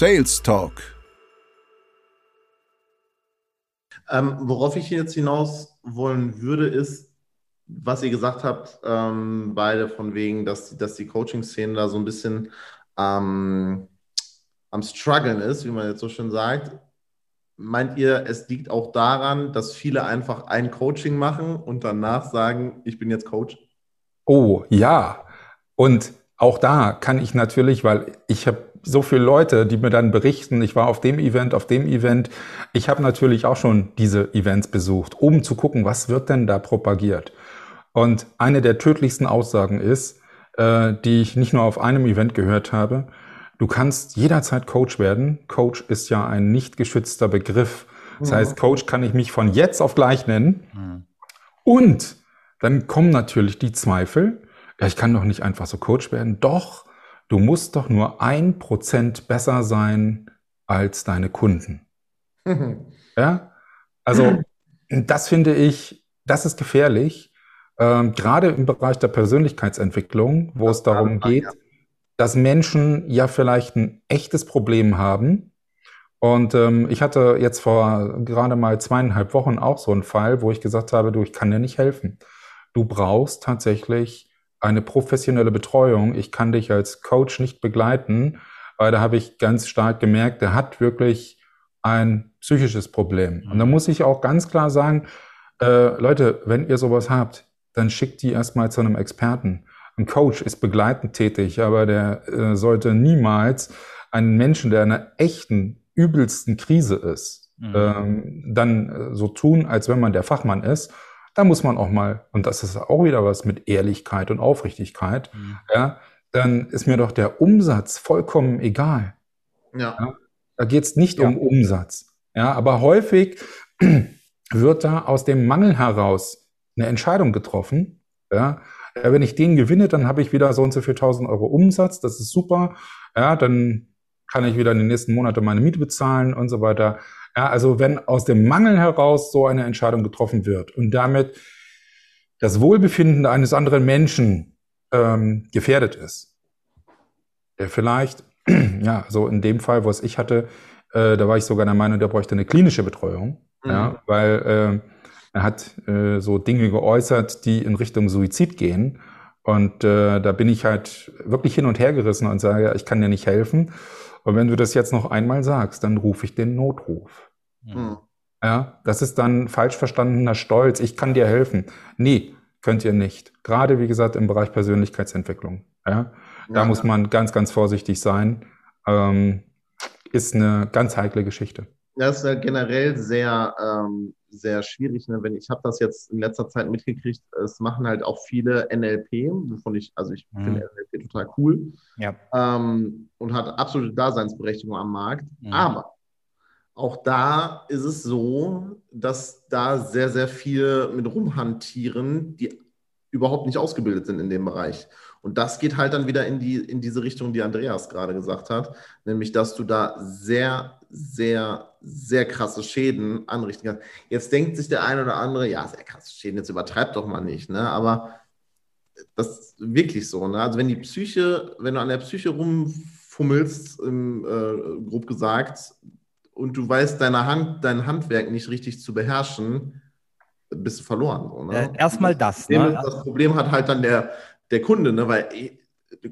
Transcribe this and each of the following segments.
Sales Talk. Ähm, worauf ich jetzt hinaus wollen würde, ist, was ihr gesagt habt, ähm, beide von wegen, dass, dass die Coaching-Szene da so ein bisschen ähm, am Struggeln ist, wie man jetzt so schön sagt. Meint ihr, es liegt auch daran, dass viele einfach ein Coaching machen und danach sagen, ich bin jetzt Coach? Oh ja. Und auch da kann ich natürlich, weil ich habe so viele Leute, die mir dann berichten, ich war auf dem Event, auf dem Event. Ich habe natürlich auch schon diese Events besucht, um zu gucken, was wird denn da propagiert. Und eine der tödlichsten Aussagen ist, äh, die ich nicht nur auf einem Event gehört habe, du kannst jederzeit Coach werden. Coach ist ja ein nicht geschützter Begriff. Das heißt, Coach kann ich mich von jetzt auf gleich nennen. Mhm. Und dann kommen natürlich die Zweifel. Ja, ich kann doch nicht einfach so Coach werden. Doch, du musst doch nur ein Prozent besser sein als deine Kunden. Mhm. Ja, also das finde ich, das ist gefährlich, ähm, gerade im Bereich der Persönlichkeitsentwicklung, wo es darum geht, dass Menschen ja vielleicht ein echtes Problem haben. Und ähm, ich hatte jetzt vor gerade mal zweieinhalb Wochen auch so einen Fall, wo ich gesagt habe, du, ich kann dir nicht helfen. Du brauchst tatsächlich eine professionelle Betreuung. Ich kann dich als Coach nicht begleiten, weil da habe ich ganz stark gemerkt, der hat wirklich ein psychisches Problem. Und da muss ich auch ganz klar sagen, äh, Leute, wenn ihr sowas habt, dann schickt die erstmal zu einem Experten. Ein Coach ist begleitend tätig, aber der äh, sollte niemals einen Menschen, der in einer echten, übelsten Krise ist, mhm. ähm, dann äh, so tun, als wenn man der Fachmann ist. Da muss man auch mal, und das ist auch wieder was mit Ehrlichkeit und Aufrichtigkeit, mhm. ja, dann ist mir doch der Umsatz vollkommen egal. Ja. ja da geht es nicht ja. um Umsatz. Ja, aber häufig wird da aus dem Mangel heraus eine Entscheidung getroffen, ja, wenn ich den gewinne, dann habe ich wieder so und so viel 1000 Euro Umsatz. Das ist super. Ja, dann kann ich wieder in den nächsten Monaten meine Miete bezahlen und so weiter. Ja, also wenn aus dem Mangel heraus so eine Entscheidung getroffen wird und damit das Wohlbefinden eines anderen Menschen ähm, gefährdet ist, der vielleicht, ja, so in dem Fall, was ich hatte, äh, da war ich sogar der Meinung, der bräuchte eine klinische Betreuung, mhm. ja, weil äh, er hat äh, so Dinge geäußert, die in Richtung Suizid gehen. Und äh, da bin ich halt wirklich hin und her gerissen und sage, ich kann dir nicht helfen. Und wenn du das jetzt noch einmal sagst, dann rufe ich den Notruf. Mhm. Ja, das ist dann falsch verstandener Stolz. Ich kann dir helfen. Nee, könnt ihr nicht. Gerade, wie gesagt, im Bereich Persönlichkeitsentwicklung. Ja, da ja, muss man ganz, ganz vorsichtig sein. Ähm, ist eine ganz heikle Geschichte. Das ist ja generell sehr ähm, sehr schwierig. Ne? Wenn ich habe das jetzt in letzter Zeit mitgekriegt, es machen halt auch viele NLP, wovon ich, also ich mhm. finde NLP total cool ja. ähm, und hat absolute Daseinsberechtigung am Markt. Mhm. Aber auch da ist es so, dass da sehr, sehr viel mit rumhantieren, die überhaupt nicht ausgebildet sind in dem Bereich. Und das geht halt dann wieder in, die, in diese Richtung, die Andreas gerade gesagt hat, nämlich dass du da sehr, sehr, sehr krasse Schäden anrichten kannst. Jetzt denkt sich der eine oder andere, ja, sehr krasse Schäden, jetzt übertreibt doch mal nicht, ne? Aber das ist wirklich so, ne? Also wenn die Psyche, wenn du an der Psyche rumfummelst, im, äh, grob gesagt, und du weißt deine Hand, dein Handwerk nicht richtig zu beherrschen, bist du verloren. So, ne? äh, Erstmal das. Ne? Das Problem hat halt dann der, der Kunde, ne? weil eh,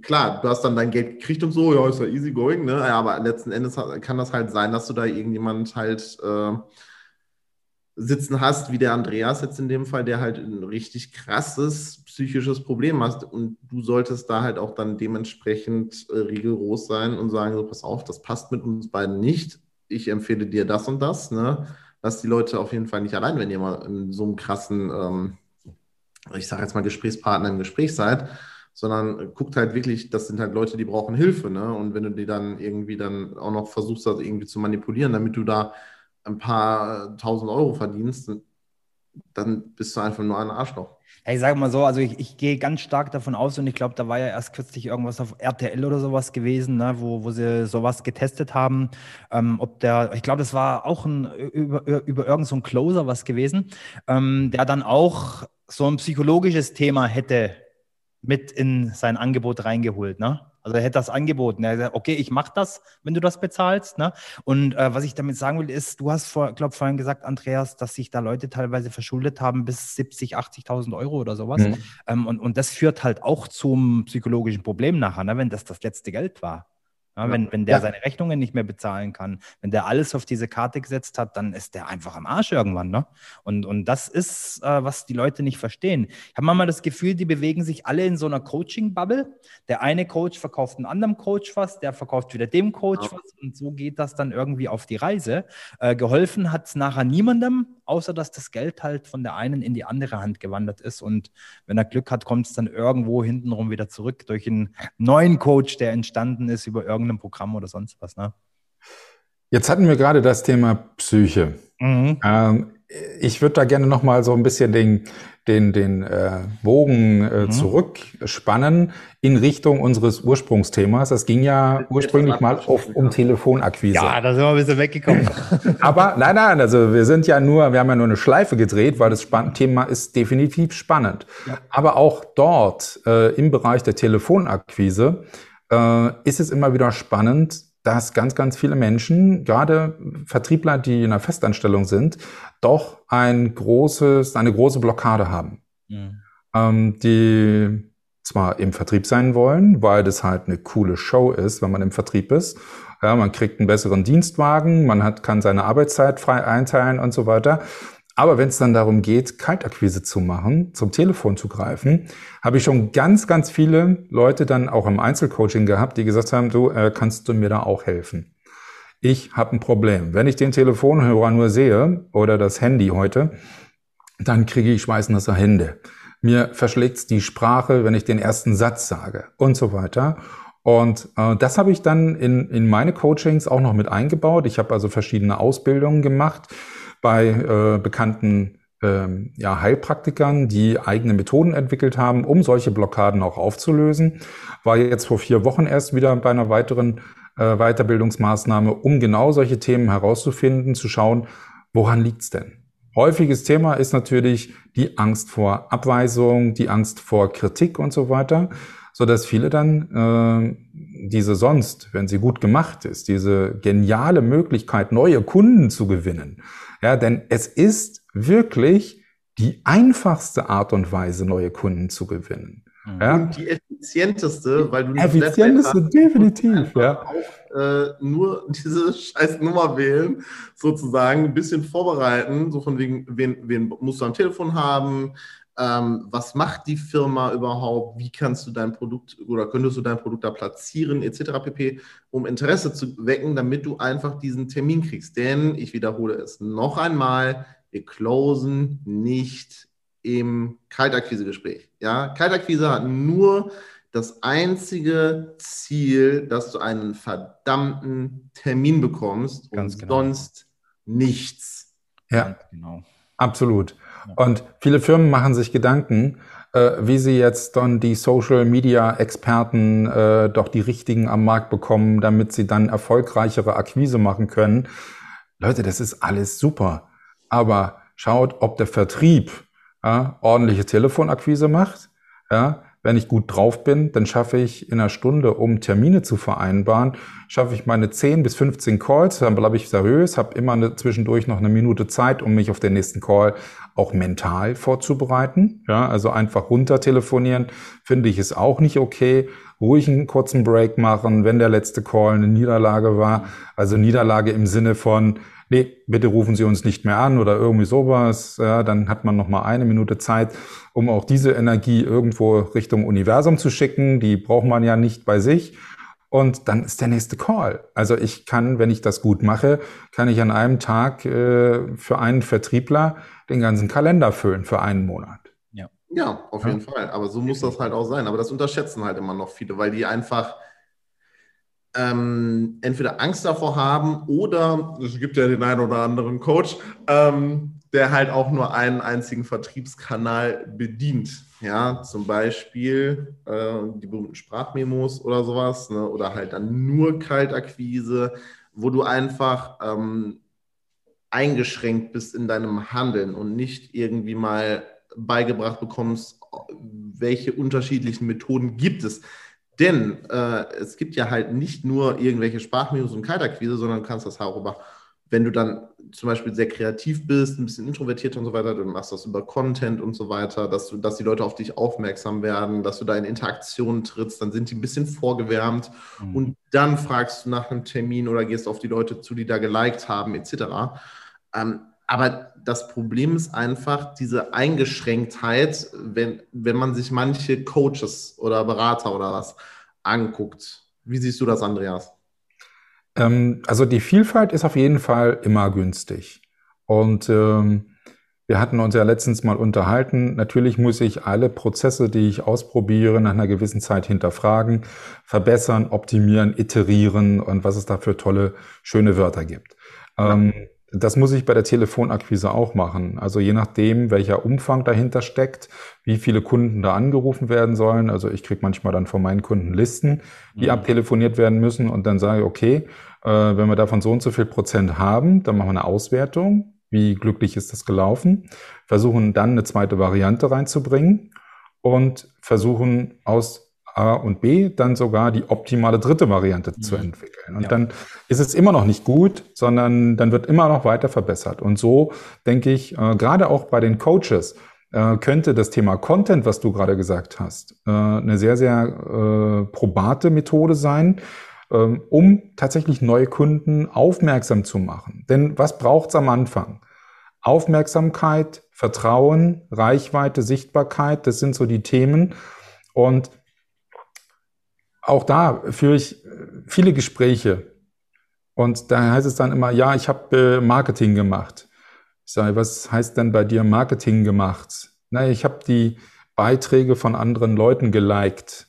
klar, du hast dann dein Geld gekriegt und so, ja, ist ja easy going, ne? Aber letzten Endes kann das halt sein, dass du da irgendjemand halt äh, sitzen hast, wie der Andreas jetzt in dem Fall, der halt ein richtig krasses psychisches Problem hast und du solltest da halt auch dann dementsprechend äh, rigoros sein und sagen, so, pass auf, das passt mit uns beiden nicht. Ich empfehle dir das und das, ne? Lass die Leute auf jeden Fall nicht allein, wenn ihr mal in so einem krassen ähm, ich sage jetzt mal Gesprächspartner im Gespräch seid, sondern guckt halt wirklich, das sind halt Leute, die brauchen Hilfe. Ne? Und wenn du die dann irgendwie dann auch noch versuchst, das irgendwie zu manipulieren, damit du da ein paar tausend Euro verdienst, dann bist du einfach nur ein Arschloch. Hey, sag mal so, also ich, ich gehe ganz stark davon aus und ich glaube, da war ja erst kürzlich irgendwas auf RTL oder sowas gewesen, ne, wo, wo sie sowas getestet haben. Ähm, ob der, ich glaube, das war auch ein, über, über irgendeinen so Closer was gewesen, ähm, der dann auch so ein psychologisches Thema hätte mit in sein Angebot reingeholt. Ne? Also er hätte das angeboten. Er hat gesagt, okay, ich mache das, wenn du das bezahlst. Ne? Und äh, was ich damit sagen will, ist, du hast vor, glaube vorhin gesagt, Andreas, dass sich da Leute teilweise verschuldet haben bis 70, 80.000 Euro oder sowas. Mhm. Ähm, und, und das führt halt auch zum psychologischen Problem nachher, ne? wenn das das letzte Geld war. Ja, wenn, wenn der ja. seine Rechnungen nicht mehr bezahlen kann, wenn der alles auf diese Karte gesetzt hat, dann ist der einfach am Arsch irgendwann. Ne? Und, und das ist, äh, was die Leute nicht verstehen. Ich habe manchmal das Gefühl, die bewegen sich alle in so einer Coaching-Bubble. Der eine Coach verkauft einem anderen Coach was, der verkauft wieder dem Coach ja. was und so geht das dann irgendwie auf die Reise. Äh, geholfen hat es nachher niemandem, außer dass das Geld halt von der einen in die andere Hand gewandert ist. Und wenn er Glück hat, kommt es dann irgendwo hintenrum wieder zurück durch einen neuen Coach, der entstanden ist über irgendeinen irgendeinem Programm oder sonst was. Ne? Jetzt hatten wir gerade das Thema Psyche. Mhm. Ähm, ich würde da gerne noch mal so ein bisschen den, den, den äh, Bogen äh, mhm. zurückspannen in Richtung unseres Ursprungsthemas. Das ging ja ursprünglich mal auf, um Telefonakquise. Ja, da sind wir ein bisschen weggekommen. Aber nein, nein, also wir sind ja nur, wir haben ja nur eine Schleife gedreht, weil das Thema ist definitiv spannend. Ja. Aber auch dort äh, im Bereich der Telefonakquise äh, ist es immer wieder spannend, dass ganz, ganz viele Menschen, gerade Vertriebler, die in einer Festanstellung sind, doch ein großes, eine große Blockade haben. Mhm. Ähm, die zwar im Vertrieb sein wollen, weil das halt eine coole Show ist, wenn man im Vertrieb ist. Ja, man kriegt einen besseren Dienstwagen, man hat, kann seine Arbeitszeit frei einteilen und so weiter. Aber wenn es dann darum geht, Kaltakquise zu machen, zum Telefon zu greifen, habe ich schon ganz, ganz viele Leute dann auch im Einzelcoaching gehabt, die gesagt haben, du äh, kannst du mir da auch helfen. Ich habe ein Problem. Wenn ich den Telefonhörer nur sehe oder das Handy heute, dann kriege ich schweißnasse Hände. Mir verschlägt's die Sprache, wenn ich den ersten Satz sage und so weiter. Und äh, das habe ich dann in, in meine Coachings auch noch mit eingebaut. Ich habe also verschiedene Ausbildungen gemacht bei äh, bekannten ähm, ja, Heilpraktikern, die eigene Methoden entwickelt haben, um solche Blockaden auch aufzulösen. War jetzt vor vier Wochen erst wieder bei einer weiteren äh, Weiterbildungsmaßnahme, um genau solche Themen herauszufinden, zu schauen, woran liegt's denn? Häufiges Thema ist natürlich die Angst vor Abweisung, die Angst vor Kritik und so weiter, so dass viele dann äh, diese sonst, wenn sie gut gemacht ist, diese geniale Möglichkeit, neue Kunden zu gewinnen, ja, denn es ist wirklich die einfachste Art und Weise, neue Kunden zu gewinnen. Mhm. Ja? Und die effizienteste, weil du nicht effizienteste definitiv, ja. Auch, äh, nur diese scheiß Nummer wählen, sozusagen ein bisschen vorbereiten, so von wegen, wen, wen musst du am Telefon haben, ähm, was macht die Firma überhaupt, wie kannst du dein Produkt oder könntest du dein Produkt da platzieren, etc. pp., um Interesse zu wecken, damit du einfach diesen Termin kriegst. Denn ich wiederhole es noch einmal, wir closen nicht im Kaltakquisegespräch. Ja? Kaltakquise hat nur das einzige Ziel, dass du einen verdammten Termin bekommst Ganz und genau. sonst nichts. Ja, genau. Absolut. Und viele Firmen machen sich Gedanken, äh, wie sie jetzt dann die Social Media Experten äh, doch die richtigen am Markt bekommen, damit sie dann erfolgreichere Akquise machen können. Leute, das ist alles super. Aber schaut, ob der Vertrieb ja, ordentliche Telefonakquise macht. Ja, wenn ich gut drauf bin, dann schaffe ich in einer Stunde, um Termine zu vereinbaren, schaffe ich meine 10 bis 15 Calls, dann bleibe ich seriös, habe immer eine, zwischendurch noch eine Minute Zeit, um mich auf den nächsten Call auch mental vorzubereiten. Ja, also einfach runter telefonieren, finde ich es auch nicht okay. Ruhig einen kurzen Break machen, wenn der letzte Call eine Niederlage war. Also Niederlage im Sinne von, nee, bitte rufen Sie uns nicht mehr an oder irgendwie sowas. Ja, dann hat man noch mal eine Minute Zeit, um auch diese Energie irgendwo Richtung Universum zu schicken. Die braucht man ja nicht bei sich. Und dann ist der nächste Call. Also ich kann, wenn ich das gut mache, kann ich an einem Tag äh, für einen Vertriebler den ganzen Kalender füllen für einen Monat. Ja, ja auf jeden Fall. Aber so muss das halt auch sein. Aber das unterschätzen halt immer noch viele, weil die einfach ähm, entweder Angst davor haben oder es gibt ja den einen oder anderen Coach, ähm, der halt auch nur einen einzigen Vertriebskanal bedient. Ja, zum Beispiel äh, die berühmten Sprachmemos oder sowas, ne? oder halt dann nur Kaltakquise, wo du einfach ähm, eingeschränkt bist in deinem Handeln und nicht irgendwie mal beigebracht bekommst, welche unterschiedlichen Methoden gibt es. Denn äh, es gibt ja halt nicht nur irgendwelche Sprachmemos und Kaltakquise, sondern du kannst das auch über, wenn du dann zum Beispiel sehr kreativ bist, ein bisschen introvertiert und so weiter, dann machst du das über Content und so weiter, dass du, dass die Leute auf dich aufmerksam werden, dass du da in Interaktion trittst, dann sind die ein bisschen vorgewärmt mhm. und dann fragst du nach einem Termin oder gehst auf die Leute zu, die da geliked haben, etc. Ähm, aber das Problem ist einfach diese Eingeschränktheit, wenn, wenn man sich manche Coaches oder Berater oder was anguckt. Wie siehst du das, Andreas? Ähm, also die Vielfalt ist auf jeden Fall immer günstig. Und ähm, wir hatten uns ja letztens mal unterhalten. Natürlich muss ich alle Prozesse, die ich ausprobiere, nach einer gewissen Zeit hinterfragen, verbessern, optimieren, iterieren und was es da für tolle, schöne Wörter gibt. Ja. Ähm, das muss ich bei der Telefonakquise auch machen. Also je nachdem, welcher Umfang dahinter steckt, wie viele Kunden da angerufen werden sollen. Also ich kriege manchmal dann von meinen Kunden Listen, die mhm. abtelefoniert werden müssen und dann sage ich, okay, äh, wenn wir davon so und so viel Prozent haben, dann machen wir eine Auswertung. Wie glücklich ist das gelaufen? Versuchen dann eine zweite Variante reinzubringen und versuchen aus A und B dann sogar die optimale dritte Variante mhm. zu entwickeln. Und ja. dann ist es immer noch nicht gut, sondern dann wird immer noch weiter verbessert. Und so denke ich, äh, gerade auch bei den Coaches, äh, könnte das Thema Content, was du gerade gesagt hast, äh, eine sehr, sehr äh, probate Methode sein, um tatsächlich neue Kunden aufmerksam zu machen. Denn was braucht's am Anfang? Aufmerksamkeit, Vertrauen, Reichweite, Sichtbarkeit, das sind so die Themen. Und auch da führe ich viele Gespräche. Und da heißt es dann immer, ja, ich habe äh, Marketing gemacht. Ich sage, was heißt denn bei dir Marketing gemacht? Na, ich habe die Beiträge von anderen Leuten geliked.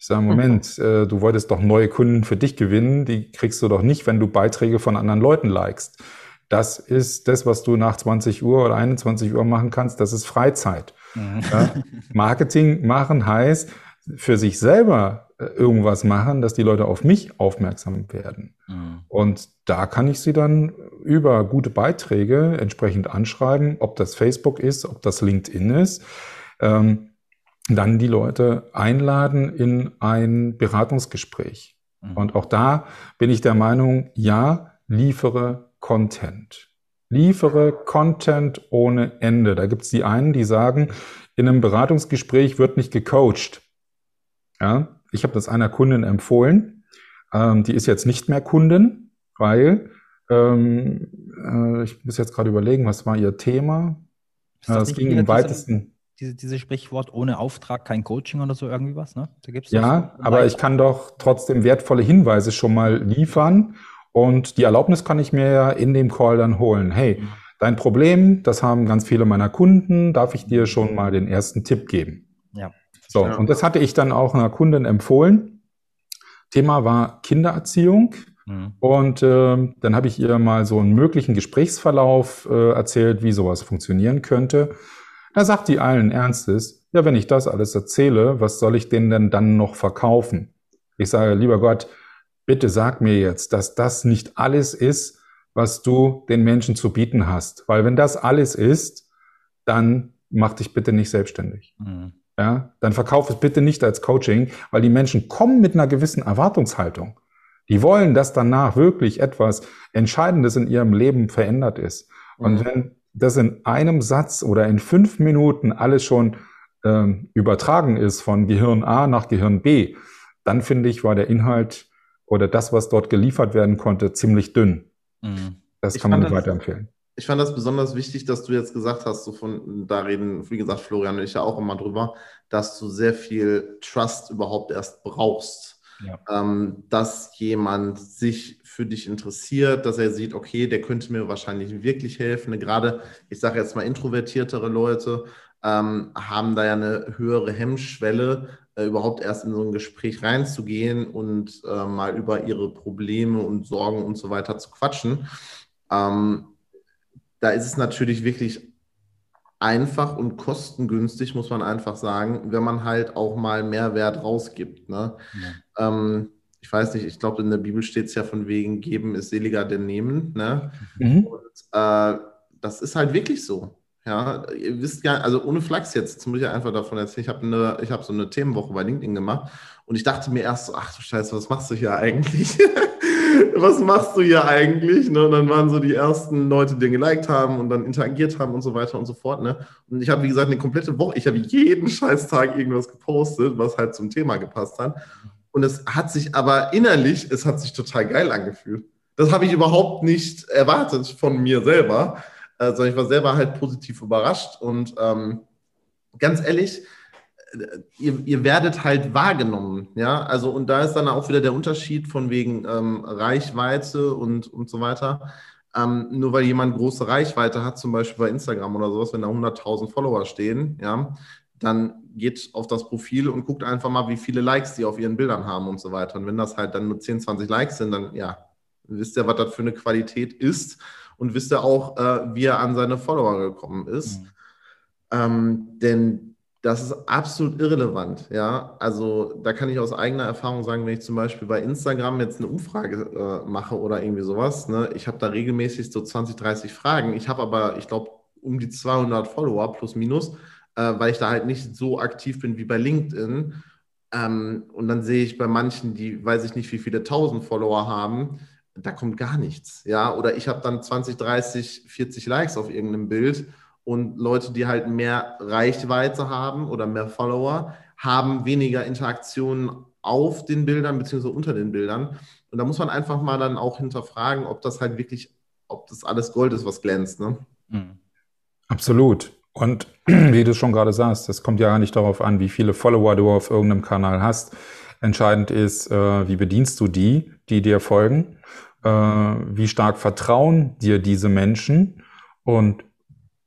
Ich sage, Moment, mhm. äh, du wolltest doch neue Kunden für dich gewinnen, die kriegst du doch nicht, wenn du Beiträge von anderen Leuten likest. Das ist das, was du nach 20 Uhr oder 21 Uhr machen kannst, das ist Freizeit. Mhm. Ja? Marketing machen heißt, für sich selber äh, irgendwas machen, dass die Leute auf mich aufmerksam werden. Mhm. Und da kann ich sie dann über gute Beiträge entsprechend anschreiben, ob das Facebook ist, ob das LinkedIn ist, ähm, dann die Leute einladen in ein Beratungsgespräch. Mhm. Und auch da bin ich der Meinung, ja, liefere Content. Liefere Content ohne Ende. Da gibt es die einen, die sagen, in einem Beratungsgespräch wird nicht gecoacht. Ja, ich habe das einer Kundin empfohlen. Ähm, die ist jetzt nicht mehr Kundin, weil ähm, äh, ich muss jetzt gerade überlegen, was war ihr Thema? Äh, es ging im weitesten. Diese, dieses Sprichwort ohne Auftrag kein Coaching oder so irgendwie was, ne? Da gibt's ja, so aber ich kann doch trotzdem wertvolle Hinweise schon mal liefern und die Erlaubnis kann ich mir ja in dem Call dann holen. Hey, mhm. dein Problem, das haben ganz viele meiner Kunden, darf ich dir schon mal den ersten Tipp geben? Ja. So, ja. und das hatte ich dann auch einer Kundin empfohlen. Thema war Kindererziehung. Mhm. Und äh, dann habe ich ihr mal so einen möglichen Gesprächsverlauf äh, erzählt, wie sowas funktionieren könnte. Da sagt die allen Ernstes, ja, wenn ich das alles erzähle, was soll ich denen denn dann noch verkaufen? Ich sage, lieber Gott, bitte sag mir jetzt, dass das nicht alles ist, was du den Menschen zu bieten hast. Weil wenn das alles ist, dann mach dich bitte nicht selbstständig. Mhm ja, dann verkauf es bitte nicht als Coaching, weil die Menschen kommen mit einer gewissen Erwartungshaltung. Die wollen, dass danach wirklich etwas Entscheidendes in ihrem Leben verändert ist. Und mhm. wenn das in einem Satz oder in fünf Minuten alles schon ähm, übertragen ist von Gehirn A nach Gehirn B, dann finde ich, war der Inhalt oder das, was dort geliefert werden konnte, ziemlich dünn. Mhm. Das ich kann man nicht weiterempfehlen ich fand das besonders wichtig, dass du jetzt gesagt hast, so von, da reden, wie gesagt, Florian und ich ja auch immer drüber, dass du sehr viel Trust überhaupt erst brauchst. Ja. Ähm, dass jemand sich für dich interessiert, dass er sieht, okay, der könnte mir wahrscheinlich wirklich helfen. Gerade, ich sage jetzt mal, introvertiertere Leute ähm, haben da ja eine höhere Hemmschwelle, äh, überhaupt erst in so ein Gespräch reinzugehen und äh, mal über ihre Probleme und Sorgen und so weiter zu quatschen. Ähm, da ist es natürlich wirklich einfach und kostengünstig, muss man einfach sagen, wenn man halt auch mal Mehrwert rausgibt. Ne? Ja. Ähm, ich weiß nicht, ich glaube, in der Bibel steht es ja von wegen, geben ist seliger denn nehmen. Ne? Mhm. Und äh, das ist halt wirklich so. Ja, ihr wisst ja, also ohne Flachs jetzt, jetzt muss ich einfach davon erzählen, ich habe eine, ich habe so eine Themenwoche bei LinkedIn gemacht und ich dachte mir erst so, ach du Scheiße, was machst du hier eigentlich? was machst du hier eigentlich? Ne? Und dann waren so die ersten Leute, die den geliked haben und dann interagiert haben und so weiter und so fort. Ne? Und ich habe, wie gesagt, eine komplette Woche, ich habe jeden Scheißtag irgendwas gepostet, was halt zum Thema gepasst hat. Und es hat sich aber innerlich, es hat sich total geil angefühlt. Das habe ich überhaupt nicht erwartet von mir selber äh, sondern ich war selber halt positiv überrascht. Und ähm, ganz ehrlich, äh, ihr, ihr, werdet halt wahrgenommen, ja. Also, und da ist dann auch wieder der Unterschied von wegen ähm, Reichweite und, und so weiter. Ähm, nur weil jemand große Reichweite hat, zum Beispiel bei Instagram oder sowas, wenn da 100.000 Follower stehen, ja, dann geht auf das Profil und guckt einfach mal, wie viele Likes die auf ihren Bildern haben und so weiter. Und wenn das halt dann nur 10, 20 Likes sind, dann ja, wisst ihr, was das für eine Qualität ist und wisst ihr auch, äh, wie er an seine Follower gekommen ist. Mhm. Ähm, denn das ist absolut irrelevant, ja. Also da kann ich aus eigener Erfahrung sagen, wenn ich zum Beispiel bei Instagram jetzt eine Umfrage äh, mache oder irgendwie sowas, ne, ich habe da regelmäßig so 20, 30 Fragen. Ich habe aber, ich glaube, um die 200 Follower plus minus, äh, weil ich da halt nicht so aktiv bin wie bei LinkedIn. Ähm, und dann sehe ich bei manchen, die weiß ich nicht, wie viele tausend Follower haben, da kommt gar nichts. Ja, oder ich habe dann 20, 30, 40 Likes auf irgendeinem Bild und Leute, die halt mehr Reichweite haben oder mehr Follower, haben weniger Interaktionen auf den Bildern beziehungsweise unter den Bildern. Und da muss man einfach mal dann auch hinterfragen, ob das halt wirklich, ob das alles Gold ist, was glänzt. Ne? Mhm. Absolut. Und wie du schon gerade sagst, es kommt ja gar nicht darauf an, wie viele Follower du auf irgendeinem Kanal hast. Entscheidend ist, äh, wie bedienst du die, die dir folgen äh, wie stark vertrauen dir diese Menschen und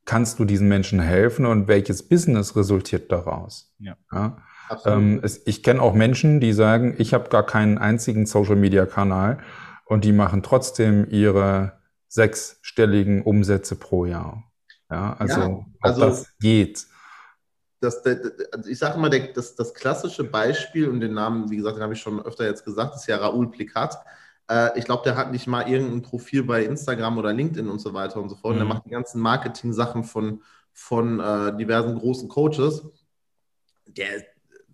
kannst du diesen Menschen helfen und welches Business resultiert daraus? Ja. ja? Ähm, es, ich kenne auch Menschen, die sagen, ich habe gar keinen einzigen Social-Media-Kanal und die machen trotzdem ihre sechsstelligen Umsätze pro Jahr. Ja, also, ja, also das geht. Das, das, also ich sage mal, das, das klassische Beispiel, und den Namen, wie gesagt, den habe ich schon öfter jetzt gesagt, ist ja Raoul Plikat. Äh, ich glaube, der hat nicht mal irgendein Profil bei Instagram oder LinkedIn und so weiter und so fort. Mhm. Der macht die ganzen Marketing-Sachen von, von äh, diversen großen Coaches. Der,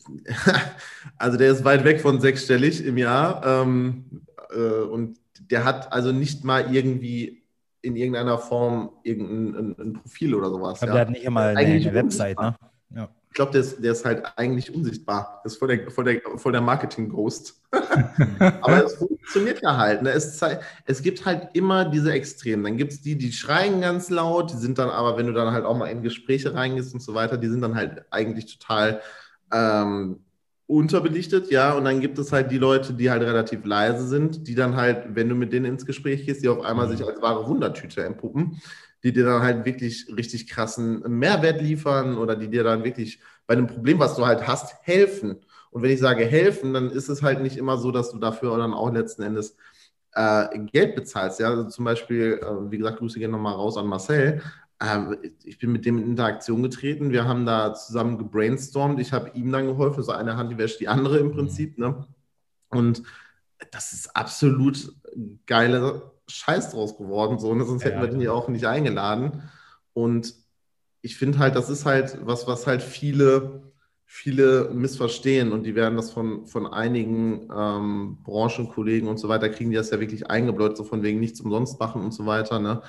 also der ist weit weg von sechsstellig im Jahr. Ähm, äh, und der hat also nicht mal irgendwie in irgendeiner Form irgendein ein, ein Profil oder sowas. Aber ja. der hat nicht immer eine, eine Website, ne? Ja ich glaube, der ist, der ist halt eigentlich unsichtbar. Das ist voll der, voll der, voll der Marketing-Ghost. Aber es funktioniert ja halt. Ne? Es, es gibt halt immer diese Extremen. Dann gibt es die, die schreien ganz laut, die sind dann aber, wenn du dann halt auch mal in Gespräche reingehst und so weiter, die sind dann halt eigentlich total ähm, unterbelichtet, ja. Und dann gibt es halt die Leute, die halt relativ leise sind, die dann halt, wenn du mit denen ins Gespräch gehst, die auf einmal mhm. sich als wahre Wundertüte entpuppen die dir dann halt wirklich richtig krassen Mehrwert liefern oder die dir dann wirklich bei einem Problem, was du halt hast, helfen. Und wenn ich sage helfen, dann ist es halt nicht immer so, dass du dafür dann auch letzten Endes äh, Geld bezahlst. Ja, also zum Beispiel, äh, wie gesagt, Grüße gehen nochmal raus an Marcel. Äh, ich bin mit dem in Interaktion getreten. Wir haben da zusammen gebrainstormt. Ich habe ihm dann geholfen. So eine Hand, die wäscht die andere im Prinzip. Ne? Und das ist absolut geile Scheiß draus geworden, so, ne? sonst ja, hätten wir den ja auch nicht eingeladen. Und ich finde halt, das ist halt was, was halt viele, viele missverstehen und die werden das von, von einigen ähm, Branchenkollegen und so weiter, kriegen die das ja wirklich eingebläut, so von wegen nichts umsonst machen und so weiter. Ne?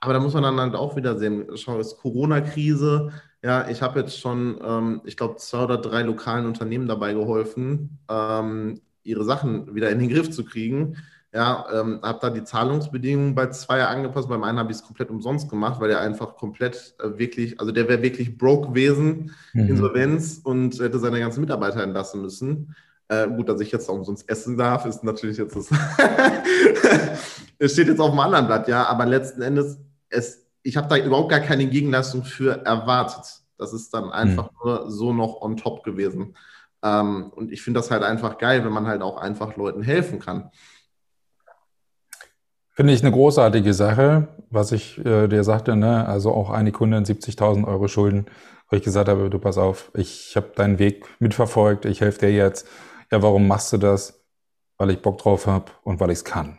Aber da muss man dann halt auch wieder sehen, schau, es ist Corona-Krise. Ja, ich habe jetzt schon, ähm, ich glaube, zwei oder drei lokalen Unternehmen dabei geholfen, ähm, ihre Sachen wieder in den Griff zu kriegen. Ja, ähm, habe da die Zahlungsbedingungen bei zwei angepasst. Beim einen habe ich es komplett umsonst gemacht, weil er einfach komplett äh, wirklich, also der wäre wirklich broke gewesen, mhm. Insolvenz und hätte seine ganzen Mitarbeiter entlassen müssen. Äh, gut, dass ich jetzt auch umsonst essen darf, ist natürlich jetzt das. es steht jetzt auf dem anderen Blatt, ja, aber letzten Endes, es, ich habe da überhaupt gar keine Gegenleistung für erwartet. Das ist dann einfach mhm. nur so noch on top gewesen. Ähm, und ich finde das halt einfach geil, wenn man halt auch einfach Leuten helfen kann. Finde ich eine großartige Sache, was ich äh, dir sagte, ne? also auch eine Kundin 70.000 Euro Schulden, wo ich gesagt habe, du pass auf, ich habe deinen Weg mitverfolgt, ich helfe dir jetzt. Ja, warum machst du das? Weil ich Bock drauf habe und weil ich es kann.